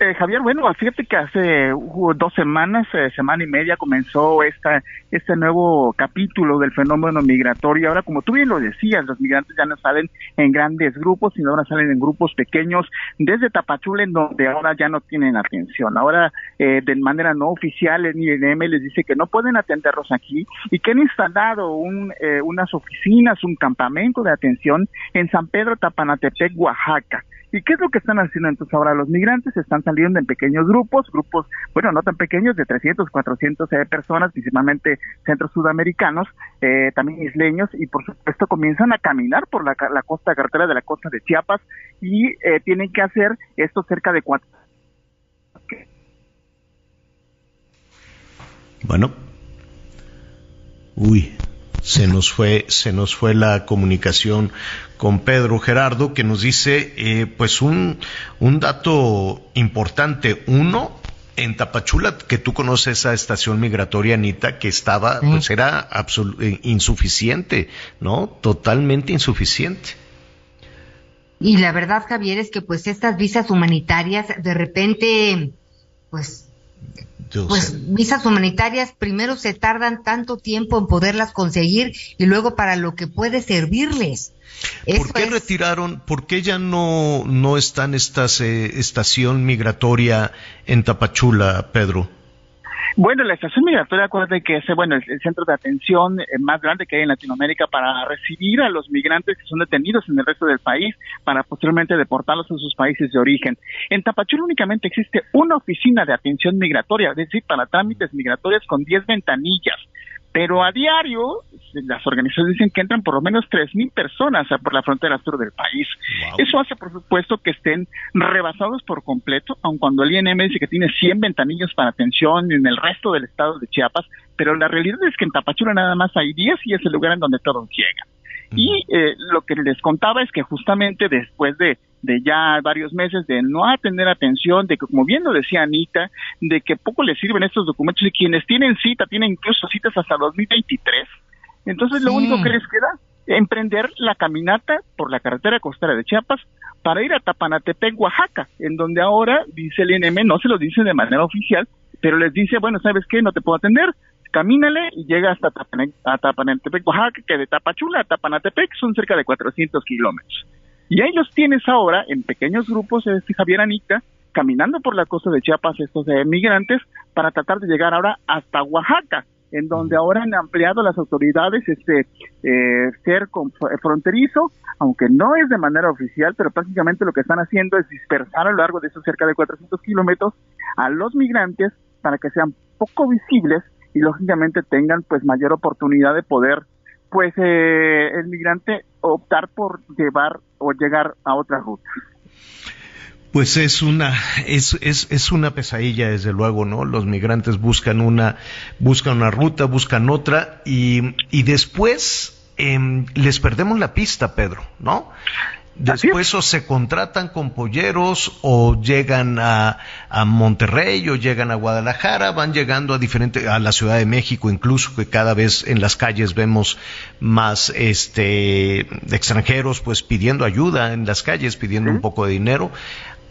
Eh, Javier, bueno, fíjate que hace dos semanas, eh, semana y media, comenzó esta, este nuevo capítulo del fenómeno migratorio. Ahora, como tú bien lo decías, los migrantes ya no salen en grandes grupos, sino ahora salen en grupos pequeños, desde Tapachula, en donde ahora ya no tienen atención. Ahora, eh, de manera no oficial, el INM les dice que no pueden atenderlos aquí y que han instalado un, unas oficinas, un campamento de atención en San Pedro Tapanatepec, Oaxaca. ¿Y qué es lo que están haciendo entonces ahora? Los migrantes están saliendo en pequeños grupos, grupos, bueno, no tan pequeños, de 300, 400 eh, personas, principalmente centros sudamericanos, eh, también isleños, y por supuesto comienzan a caminar por la, la costa carretera de la costa de Chiapas y eh, tienen que hacer esto cerca de cuatro. Bueno. Uy, se nos fue, se nos fue la comunicación con Pedro Gerardo, que nos dice, eh, pues un, un dato importante. Uno, en Tapachula, que tú conoces esa estación migratoria, Anita, que estaba, pues era eh, insuficiente, ¿no? Totalmente insuficiente. Y la verdad, Javier, es que pues estas visas humanitarias de repente, pues pues visas humanitarias primero se tardan tanto tiempo en poderlas conseguir y luego para lo que puede servirles. ¿Por qué retiraron, por qué ya no, no están estas eh, estación migratoria en Tapachula, Pedro? Bueno, la estación migratoria, acuérdate que es bueno, el, centro de atención eh, más grande que hay en Latinoamérica para recibir a los migrantes que son detenidos en el resto del país para posteriormente deportarlos a sus países de origen. En Tapachula únicamente existe una oficina de atención migratoria, es decir, para trámites migratorios con 10 ventanillas pero a diario las organizaciones dicen que entran por lo menos 3.000 personas por la frontera sur del país. Eso hace, por supuesto, que estén rebasados por completo, aun cuando el INM dice que tiene 100 ventanillos para atención en el resto del estado de Chiapas, pero la realidad es que en Tapachula nada más hay 10 y es el lugar en donde todos llegan. Y eh, lo que les contaba es que justamente después de, de ya varios meses de no tener atención, de que como bien lo decía Anita, de que poco les sirven estos documentos y quienes tienen cita, tienen incluso citas hasta 2023. Entonces lo único que les queda emprender la caminata por la carretera costera de Chiapas para ir a Tapanatepec, Oaxaca, en donde ahora, dice el INM, no se lo dice de manera oficial, pero les dice, bueno, ¿sabes qué? No te puedo atender, camínale y llega hasta Tapanatepec, Oaxaca, que de Tapachula a Tapanatepec son cerca de 400 kilómetros. Y ahí los tienes ahora en pequeños grupos, este Javier Anita, caminando por la costa de Chiapas estos eh, migrantes para tratar de llegar ahora hasta Oaxaca, en donde ahora han ampliado las autoridades este eh, ser fronterizo, aunque no es de manera oficial, pero prácticamente lo que están haciendo es dispersar a lo largo de esos cerca de 400 kilómetros a los migrantes para que sean poco visibles y lógicamente tengan pues mayor oportunidad de poder pues eh, el migrante optar por llevar o llegar a otra ruta. Pues es una es, es, es, una pesadilla desde luego, ¿no? Los migrantes buscan una buscan una ruta, buscan otra y, y después eh, les perdemos la pista, Pedro, ¿no? Después o se contratan con polleros o llegan a, a, Monterrey o llegan a Guadalajara, van llegando a diferente, a la Ciudad de México incluso, que cada vez en las calles vemos más este extranjeros pues pidiendo ayuda en las calles, pidiendo un poco de dinero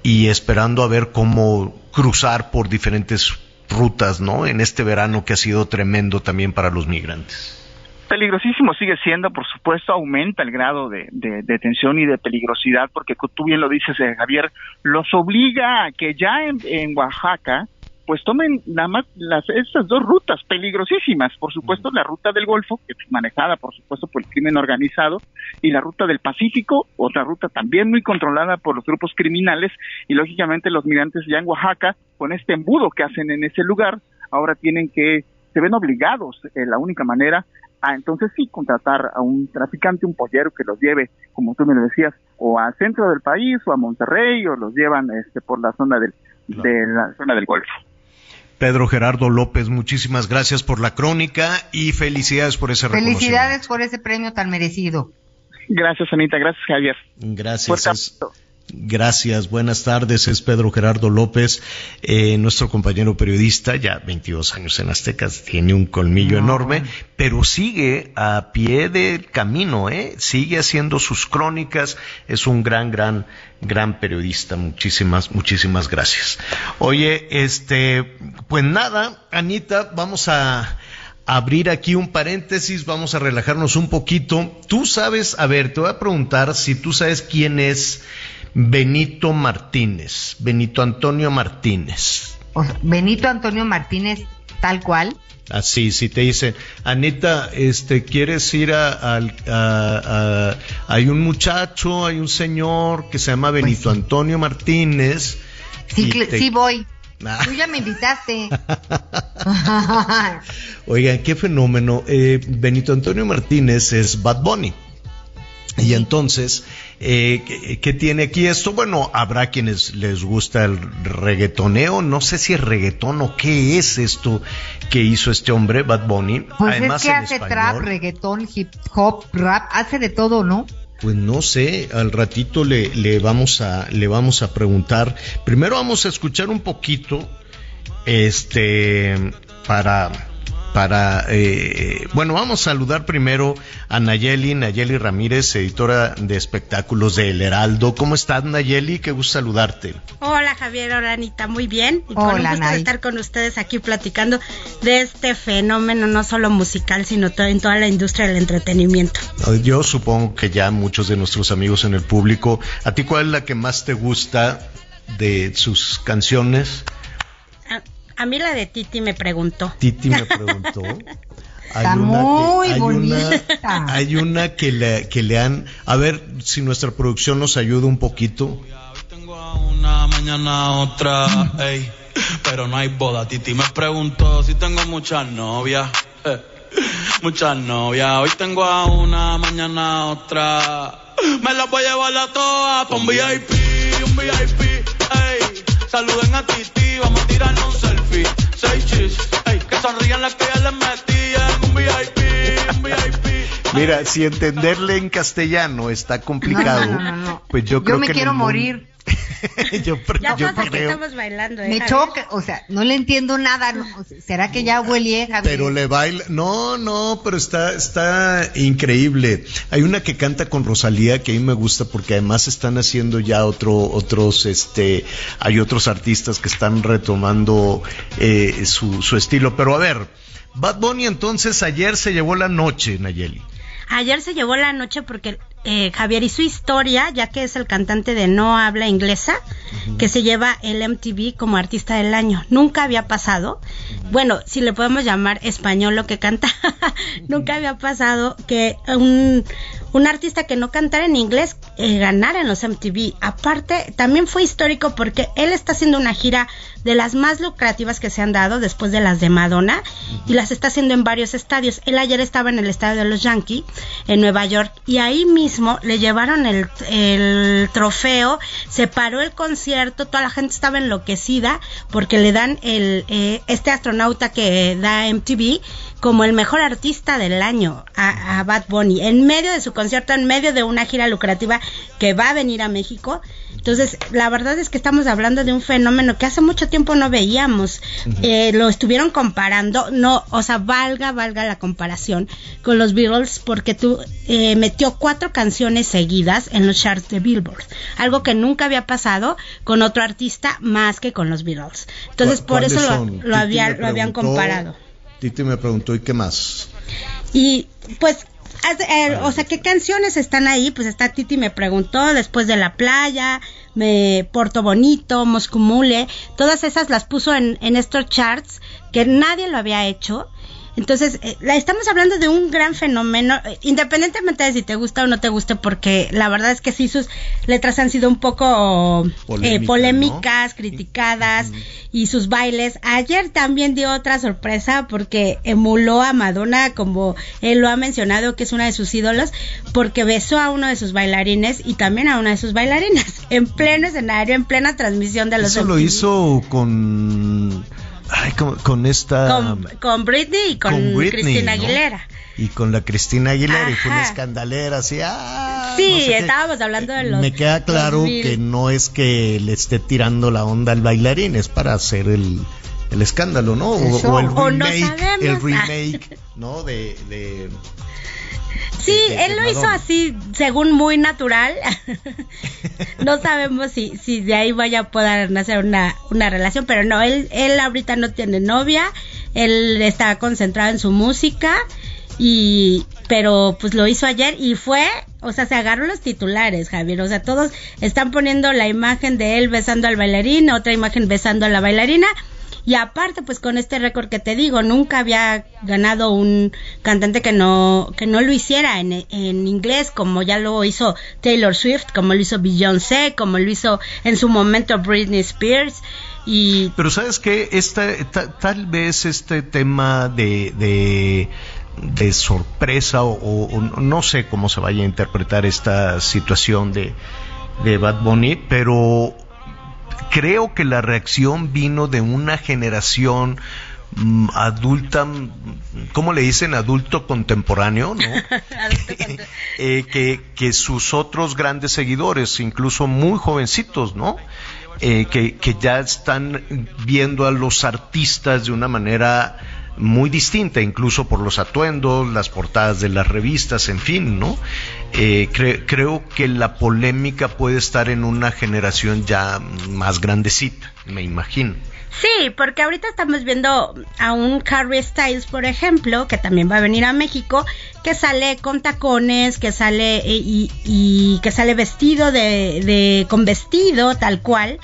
y esperando a ver cómo cruzar por diferentes rutas, ¿no? En este verano que ha sido tremendo también para los migrantes peligrosísimo sigue siendo, por supuesto, aumenta el grado de, de, tensión y de peligrosidad, porque tú bien lo dices, eh, Javier, los obliga a que ya en, Oaxaca, pues tomen nada más las, estas dos rutas peligrosísimas, por supuesto la ruta del Golfo, que es manejada por supuesto por el crimen organizado, y la ruta del Pacífico, otra ruta también muy controlada por los grupos criminales, y lógicamente los migrantes ya en Oaxaca, con este embudo que hacen en ese lugar, ahora tienen que, se ven obligados, eh, la única manera Ah, entonces sí, contratar a un traficante, un pollero que los lleve, como tú me lo decías, o al centro del país o a Monterrey o los llevan este, por la zona del, de la zona del Golfo. Pedro Gerardo López, muchísimas gracias por la crónica y felicidades por ese reconocimiento. Felicidades por ese premio tan merecido. Gracias, Anita. Gracias, Javier. Gracias. Gracias, buenas tardes. Es Pedro Gerardo López, eh, nuestro compañero periodista, ya 22 años en Aztecas, tiene un colmillo enorme, pero sigue a pie del camino, ¿eh? sigue haciendo sus crónicas, es un gran, gran, gran periodista. Muchísimas, muchísimas gracias. Oye, este, pues nada, Anita, vamos a abrir aquí un paréntesis, vamos a relajarnos un poquito. Tú sabes, a ver, te voy a preguntar si tú sabes quién es Benito Martínez, Benito Antonio Martínez. Benito Antonio Martínez, tal cual. Así, si te dicen, Anita, este, ¿quieres ir a, hay un muchacho, hay un señor que se llama pues Benito Antonio Martínez. Sí, sí voy. Ah. Tú ya me invitaste. (laughs) Oigan, qué fenómeno. Eh, Benito Antonio Martínez es Bad Bunny. Y entonces, eh, ¿qué, tiene aquí esto? Bueno, habrá quienes les gusta el reggaetoneo, no sé si es reggaetón o qué es esto que hizo este hombre, Bad Bunny. Pues Además, es que hace trap, reggaetón, hip hop, rap, hace de todo, ¿no? Pues no sé, al ratito le, le, vamos a, le vamos a preguntar. Primero vamos a escuchar un poquito, este, para para, eh, bueno, vamos a saludar primero a Nayeli, Nayeli Ramírez, editora de espectáculos de El Heraldo. ¿Cómo estás, Nayeli? Qué gusto saludarte. Hola, Javier, hola, Anita, muy bien. Y hola, con gusto estar con ustedes aquí platicando de este fenómeno, no solo musical, sino en toda la industria del entretenimiento. Yo supongo que ya muchos de nuestros amigos en el público, ¿a ti cuál es la que más te gusta de sus canciones? A mí la de Titi me preguntó. Titi me preguntó. (laughs) Está muy bonita. hay una que le, que le han... A ver si nuestra producción nos ayuda un poquito. Hoy tengo una, mañana otra, ey, pero no hay boda. Titi me preguntó si tengo muchas novias. Eh, (laughs) muchas novias. Hoy tengo a una, mañana otra. Me las voy a llevar a todas pa' un VIP, un VIP. Saluden a Titi, vamos a tirarnos un selfie. Seis chis, ey, que sonrían las que ya les metían. Un VIP, un VIP. Mira, si entenderle en castellano está complicado, no, no, no, pues yo creo yo me quiero morir. (laughs) yo, ya yo pasa que estamos bailando. ¿eh, me choca, o sea, no le entiendo nada. ¿Será que ya huele? Pero le baila. No, no, pero está, está increíble. Hay una que canta con Rosalía que a mí me gusta porque además están haciendo ya otro, otros, este, hay otros artistas que están retomando eh, su, su estilo. Pero a ver, Bad Bunny entonces ayer se llevó la noche, Nayeli. Ayer se llevó la noche porque eh, Javier y su historia, ya que es el cantante de no habla inglesa, que se lleva el MTV como artista del año. Nunca había pasado, bueno, si le podemos llamar español lo que canta, (laughs) nunca había pasado que un, un artista que no cantara en inglés eh, ganara en los MTV. Aparte, también fue histórico porque él está haciendo una gira de las más lucrativas que se han dado después de las de Madonna y las está haciendo en varios estadios. Él ayer estaba en el estadio de los Yankees en Nueva York y ahí mismo le llevaron el, el trofeo, se paró el concierto, toda la gente estaba enloquecida porque le dan el eh, este astronauta que da MTV como el mejor artista del año a, Bad Bunny, en medio de su concierto, en medio de una gira lucrativa que va a venir a México. Entonces, la verdad es que estamos hablando de un fenómeno que hace mucho tiempo no veíamos. Eh, lo estuvieron comparando, no, o sea, valga, valga la comparación con los Beatles, porque tú eh, metió cuatro canciones seguidas en los charts de Billboard, algo que nunca había pasado con otro artista más que con los Beatles. Entonces, por eso lo, lo habían comparado. Titi me preguntó, ¿y qué más? Y pues eh, o sea, ¿qué canciones están ahí? Pues está Titi me preguntó, después de la playa, me Porto Bonito, Moscumule, todas esas las puso en, en estos charts que nadie lo había hecho entonces, eh, la estamos hablando de un gran fenómeno, eh, independientemente de si te gusta o no te guste, porque la verdad es que sí sus letras han sido un poco eh, polémicas, criticadas, y sus bailes. Ayer también dio otra sorpresa porque emuló a Madonna, como él lo ha mencionado, que es una de sus ídolos, porque besó a uno de sus bailarines y también a una de sus bailarinas, (laughs) en pleno escenario, en plena transmisión de los... Eso lo hizo con con, esta... Con, Britney y con, Cristina Aguilera. Y con la Cristina Aguilera y fue una escandalera así, ¡ah! Sí, estábamos hablando de los. Me queda claro que no es que le esté tirando la onda al bailarín, es para hacer el, el escándalo, ¿no? O, el remake, el remake, ¿no? De, de Sí, él lo hizo así, según muy natural. (laughs) no sabemos si, si de ahí vaya a poder nacer una, una relación, pero no, él, él ahorita no tiene novia, él está concentrado en su música y pero pues lo hizo ayer y fue, o sea, se agarró los titulares, Javier, o sea, todos están poniendo la imagen de él besando al bailarín, otra imagen besando a la bailarina y aparte, pues con este récord que te digo, nunca había ganado un cantante que no, que no lo hiciera en, en inglés, como ya lo hizo Taylor Swift, como lo hizo Beyoncé, como lo hizo en su momento Britney Spears. Y... Pero sabes que esta, tal vez este tema de, de, de sorpresa o, o, no sé cómo se vaya a interpretar esta situación de, de Bad Bunny, pero creo que la reacción vino de una generación mm, adulta, mm, ¿cómo le dicen? Adulto contemporáneo, ¿no? (laughs) eh, que, que, sus otros grandes seguidores, incluso muy jovencitos, ¿no? Eh, que, que ya están viendo a los artistas de una manera muy distinta, incluso por los atuendos, las portadas de las revistas, en fin, ¿no? Eh, creo que la polémica puede estar en una generación ya más grandecita, me imagino. Sí, porque ahorita estamos viendo a un Harry Styles, por ejemplo, que también va a venir a México, que sale con tacones, que sale eh, y, y que sale vestido de, de con vestido tal cual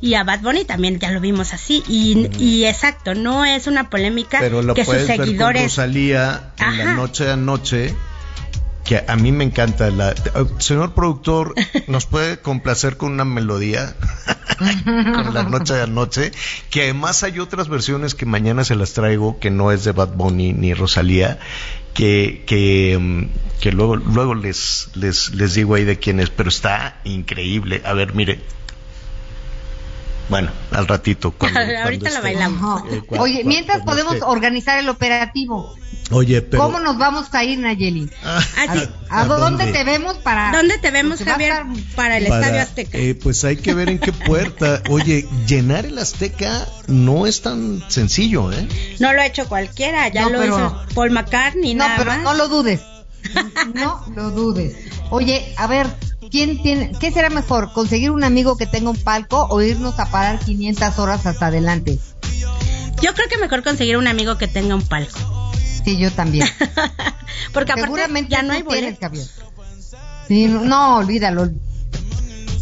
y a Bad Bunny también ya lo vimos así y, y exacto no es una polémica Pero que sus seguidores salía en la noche a noche que a mí me encanta la señor productor (laughs) nos puede complacer con una melodía (laughs) con la noche de noche que además hay otras versiones que mañana se las traigo que no es de Bad Bunny ni Rosalía que, que, mm, que luego, luego les, les, les digo ahí de quién es, pero está increíble. A ver, mire, bueno, al ratito. (laughs) Ahorita lo bailamos. Eh, Oye, mientras podemos organizar el operativo. Oye, pero... ¿Cómo nos vamos a ir, Nayeli? Ah, ¿A, dónde, te vemos para...? ¿Dónde te vemos, Javier, para el Estadio Azteca? Eh, pues hay que ver en qué puerta. (laughs) Oye, llenar el Azteca no es tan sencillo, ¿eh? No lo ha hecho cualquiera, ya lo hizo Paul McCartney, No, pero no lo dudes. No lo dudes. Oye, a ver, ¿quién tiene, ¿qué será mejor? ¿Conseguir un amigo que tenga un palco o irnos a parar 500 horas hasta adelante? Yo creo que mejor conseguir un amigo que tenga un palco. Sí, yo también. (laughs) Porque aparte ya no hay boletos. Sí, no, olvídalo.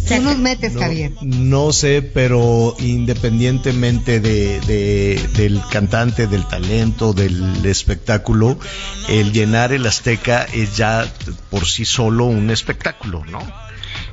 Tú nos metes, Javier. No sé, pero independientemente de, del cantante, del talento, del espectáculo, el llenar el Azteca es ya por sí solo un espectáculo, ¿no?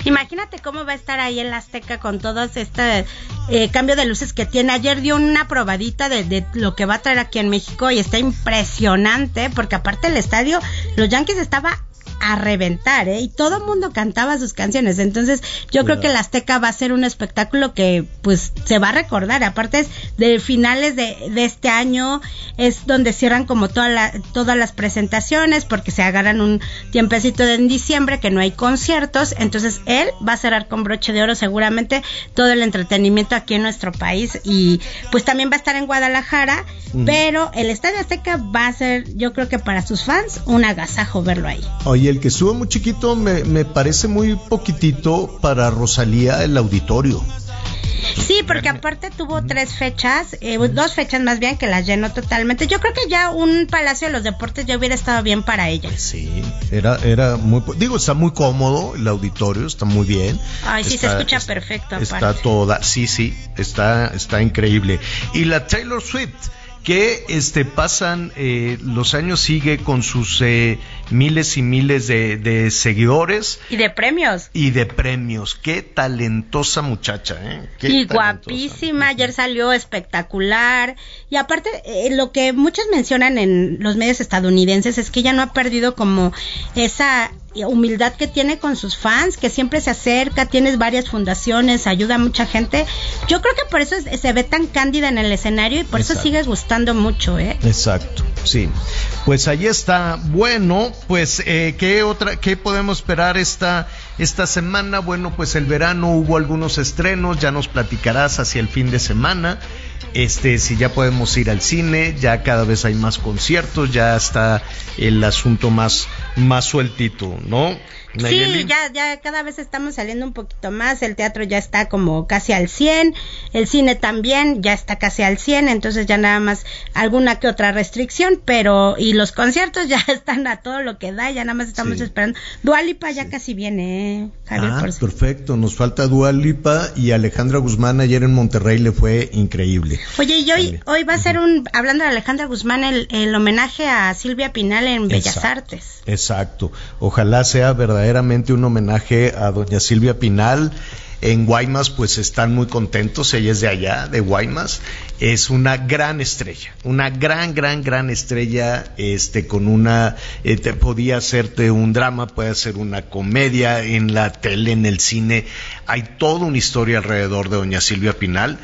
Imagínate cómo va a estar ahí el Azteca con todo este eh, cambio de luces que tiene. Ayer dio una probadita de, de, lo que va a traer aquí en México y está impresionante porque aparte el estadio, los Yankees estaba a reventar, ¿eh? Y todo el mundo cantaba sus canciones. Entonces, yo creo que el Azteca va a ser un espectáculo que, pues, se va a recordar. Aparte, es de finales de, de este año, es donde cierran como toda la, todas las presentaciones, porque se agarran un tiempecito en diciembre que no hay conciertos. Entonces, él va a cerrar con broche de oro seguramente todo el entretenimiento aquí en nuestro país. Y, pues, también va a estar en Guadalajara. Pero el Estadio Azteca va a ser, yo creo que para sus fans, un agasajo verlo ahí. Oye, el que sube muy chiquito me, me parece muy poquitito para Rosalía el auditorio. Sí, porque aparte tuvo tres fechas, eh, dos fechas más bien que las llenó totalmente. Yo creo que ya un Palacio de los Deportes ya hubiera estado bien para ella. Sí, era, era muy, digo, está muy cómodo el auditorio, está muy bien. Ay, sí, se escucha perfecto. Está toda, sí, sí, está, está increíble. Y la Taylor Swift que este pasan eh, los años sigue con sus eh, miles y miles de, seguidores. Y de premios. Y de premios. Qué talentosa muchacha ¿eh? y guapísima ayer salió espectacular. Y aparte eh, lo que muchos mencionan en los medios estadounidenses es que ella no ha perdido como esa humildad que tiene con sus fans, que siempre se acerca, tienes varias fundaciones, ayuda a mucha gente. Yo creo que por eso se ve tan cándida en el escenario y por eso sigue gustando mucho, ¿eh? Exacto. Sí, pues ahí está. Bueno, pues eh, qué otra, qué podemos esperar esta esta semana. Bueno, pues el verano hubo algunos estrenos. Ya nos platicarás hacia el fin de semana. Este, si ya podemos ir al cine, ya cada vez hay más conciertos, ya está el asunto más más sueltito, ¿no? Sí, ya, ya cada vez estamos saliendo un poquito más, el teatro ya está como casi al 100, el cine también ya está casi al 100, entonces ya nada más alguna que otra restricción, pero y los conciertos (laughs) ya están a todo lo que da, ya nada más estamos esperando. Dualipa ya casi viene, ¿eh? Javier, ah, perfecto, nos falta Dualipa y Alejandra Guzmán ayer en Monterrey le fue increíble. Oye, y hoy, hoy va a ser un, hablando de Alejandra Guzmán, el, el homenaje a Silvia Pinal en Bellas Artes. Exacto, ojalá sea verdad verdaderamente un homenaje a doña Silvia Pinal. En Guaymas, pues están muy contentos, ella es de allá, de Guaymas. Es una gran estrella, una gran, gran, gran estrella, este, con una, eh, podía hacerte un drama, puede ser una comedia en la tele, en el cine. Hay toda una historia alrededor de doña Silvia Pinal.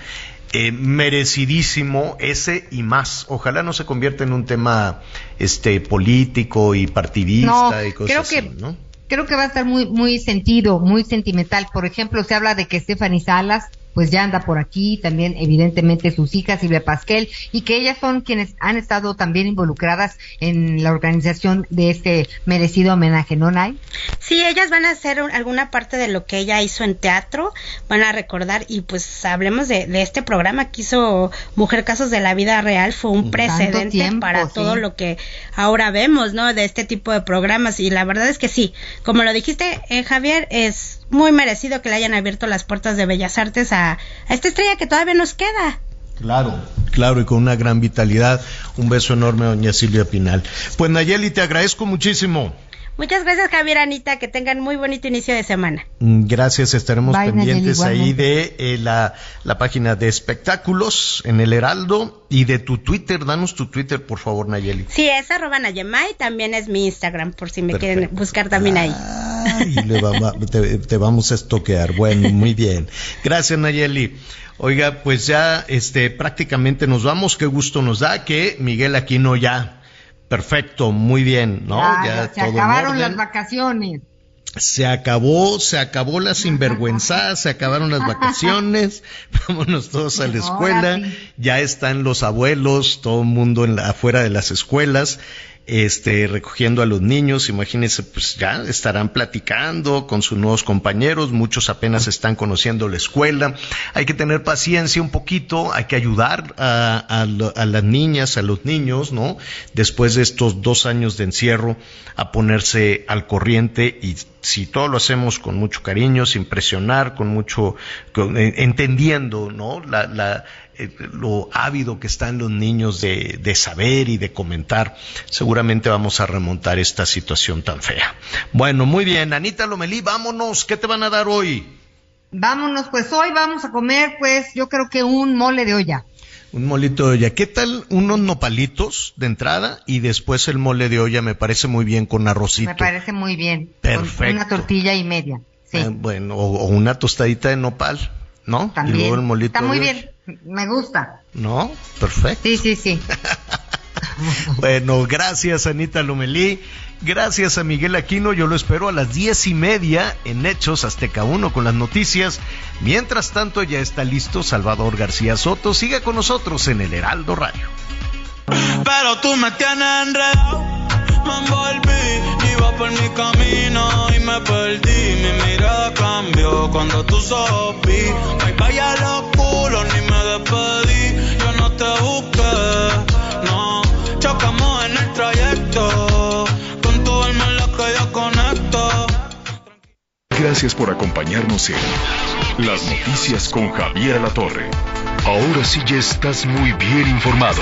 Eh, merecidísimo ese y más. Ojalá no se convierta en un tema este político y partidista y cosas así, ¿no? Creo que va a estar muy, muy sentido, muy sentimental. Por ejemplo, se habla de que Stephanie Salas pues ya anda por aquí, también evidentemente sus hijas Silvia Pasquel, y que ellas son quienes han estado también involucradas en la organización de este merecido homenaje, ¿no, Nay? Sí, ellas van a hacer alguna parte de lo que ella hizo en teatro, van a recordar, y pues hablemos de, este programa que hizo Mujer Casos de la Vida Real, fue un precedente para todo lo que ahora vemos, ¿no? De este tipo de programas, y la verdad es que sí, como lo dijiste, eh, Javier, es muy merecido que le hayan abierto las puertas de Bellas Artes a, esta estrella que todavía nos queda. Claro, claro, y con una gran vitalidad. Un beso enorme doña Silvia Pinal. Pues Nayeli, te agradezco muchísimo. Muchas gracias, Javier Anita. Que tengan muy bonito inicio de semana. Mm, gracias, estaremos pendientes ahí de eh, la, página de espectáculos en el Heraldo y de tu Twitter. Danos tu Twitter, por favor, Nayeli. Sí, es arroba Nayemay. También es mi Instagram, por si me quieren buscar también ahí. te, vamos a estoquear. Bueno, muy bien. Gracias, Nayeli. Oiga, pues ya este, prácticamente nos vamos. Qué gusto nos da que Miguel Aquino ya Perfecto, muy bien, ¿no? Ya, se acabaron las vacaciones. Se acabó, se acabó la sinvergüenza, se acabaron las vacaciones, (laughs) vámonos todos a la escuela, ya están los abuelos, todo el mundo en la, afuera de las escuelas, este, recogiendo a los niños, imagínense, pues ya estarán platicando con sus nuevos compañeros, muchos apenas están conociendo la escuela, hay que tener paciencia un poquito, hay que ayudar a, las niñas, a los niños, ¿no? Después de estos dos años de encierro, a ponerse al corriente y si todo lo hacemos con mucho cariño, sin presionar, con mucho, eh, entendiendo, ¿no? la, eh, lo ávido que están los niños de, de, saber y de comentar, seguramente vamos a remontar esta situación tan fea. Bueno, muy bien, Anita Lomelí, vámonos, ¿qué te van a dar hoy? Vámonos, pues hoy vamos a comer, pues yo creo que un mole de olla. Un molito de olla. ¿Qué tal unos nopalitos de entrada y después el mole de olla? Me parece muy bien con arrocito. Me parece muy bien. Perfecto. una tortilla y media. Sí. Ah, bueno, o, una tostadita de nopal, ¿no? También. Y luego el molito Está muy bien. Me gusta. ¿No? Perfecto. Sí, sí, sí. (laughs) bueno, gracias Anita Lumelí. Gracias a Miguel Aquino. Yo lo espero a las diez y media en Hechos Azteca 1 con las noticias. Mientras tanto, ya está listo Salvador García Soto. Siga con nosotros en el Heraldo Radio. Pero tú me tienes enredado. Me envolví, iba por mi camino y me perdí. Mi mirada cambió cuando tú sopí. Ay, vaya los culos, ni me despedí. Yo no te busqué, no. Chocamos en el trayecto. Con todo el mal que yo conecto. Gracias por acompañarnos en Las Noticias con Javier La Torre. Ahora sí ya estás muy bien informado.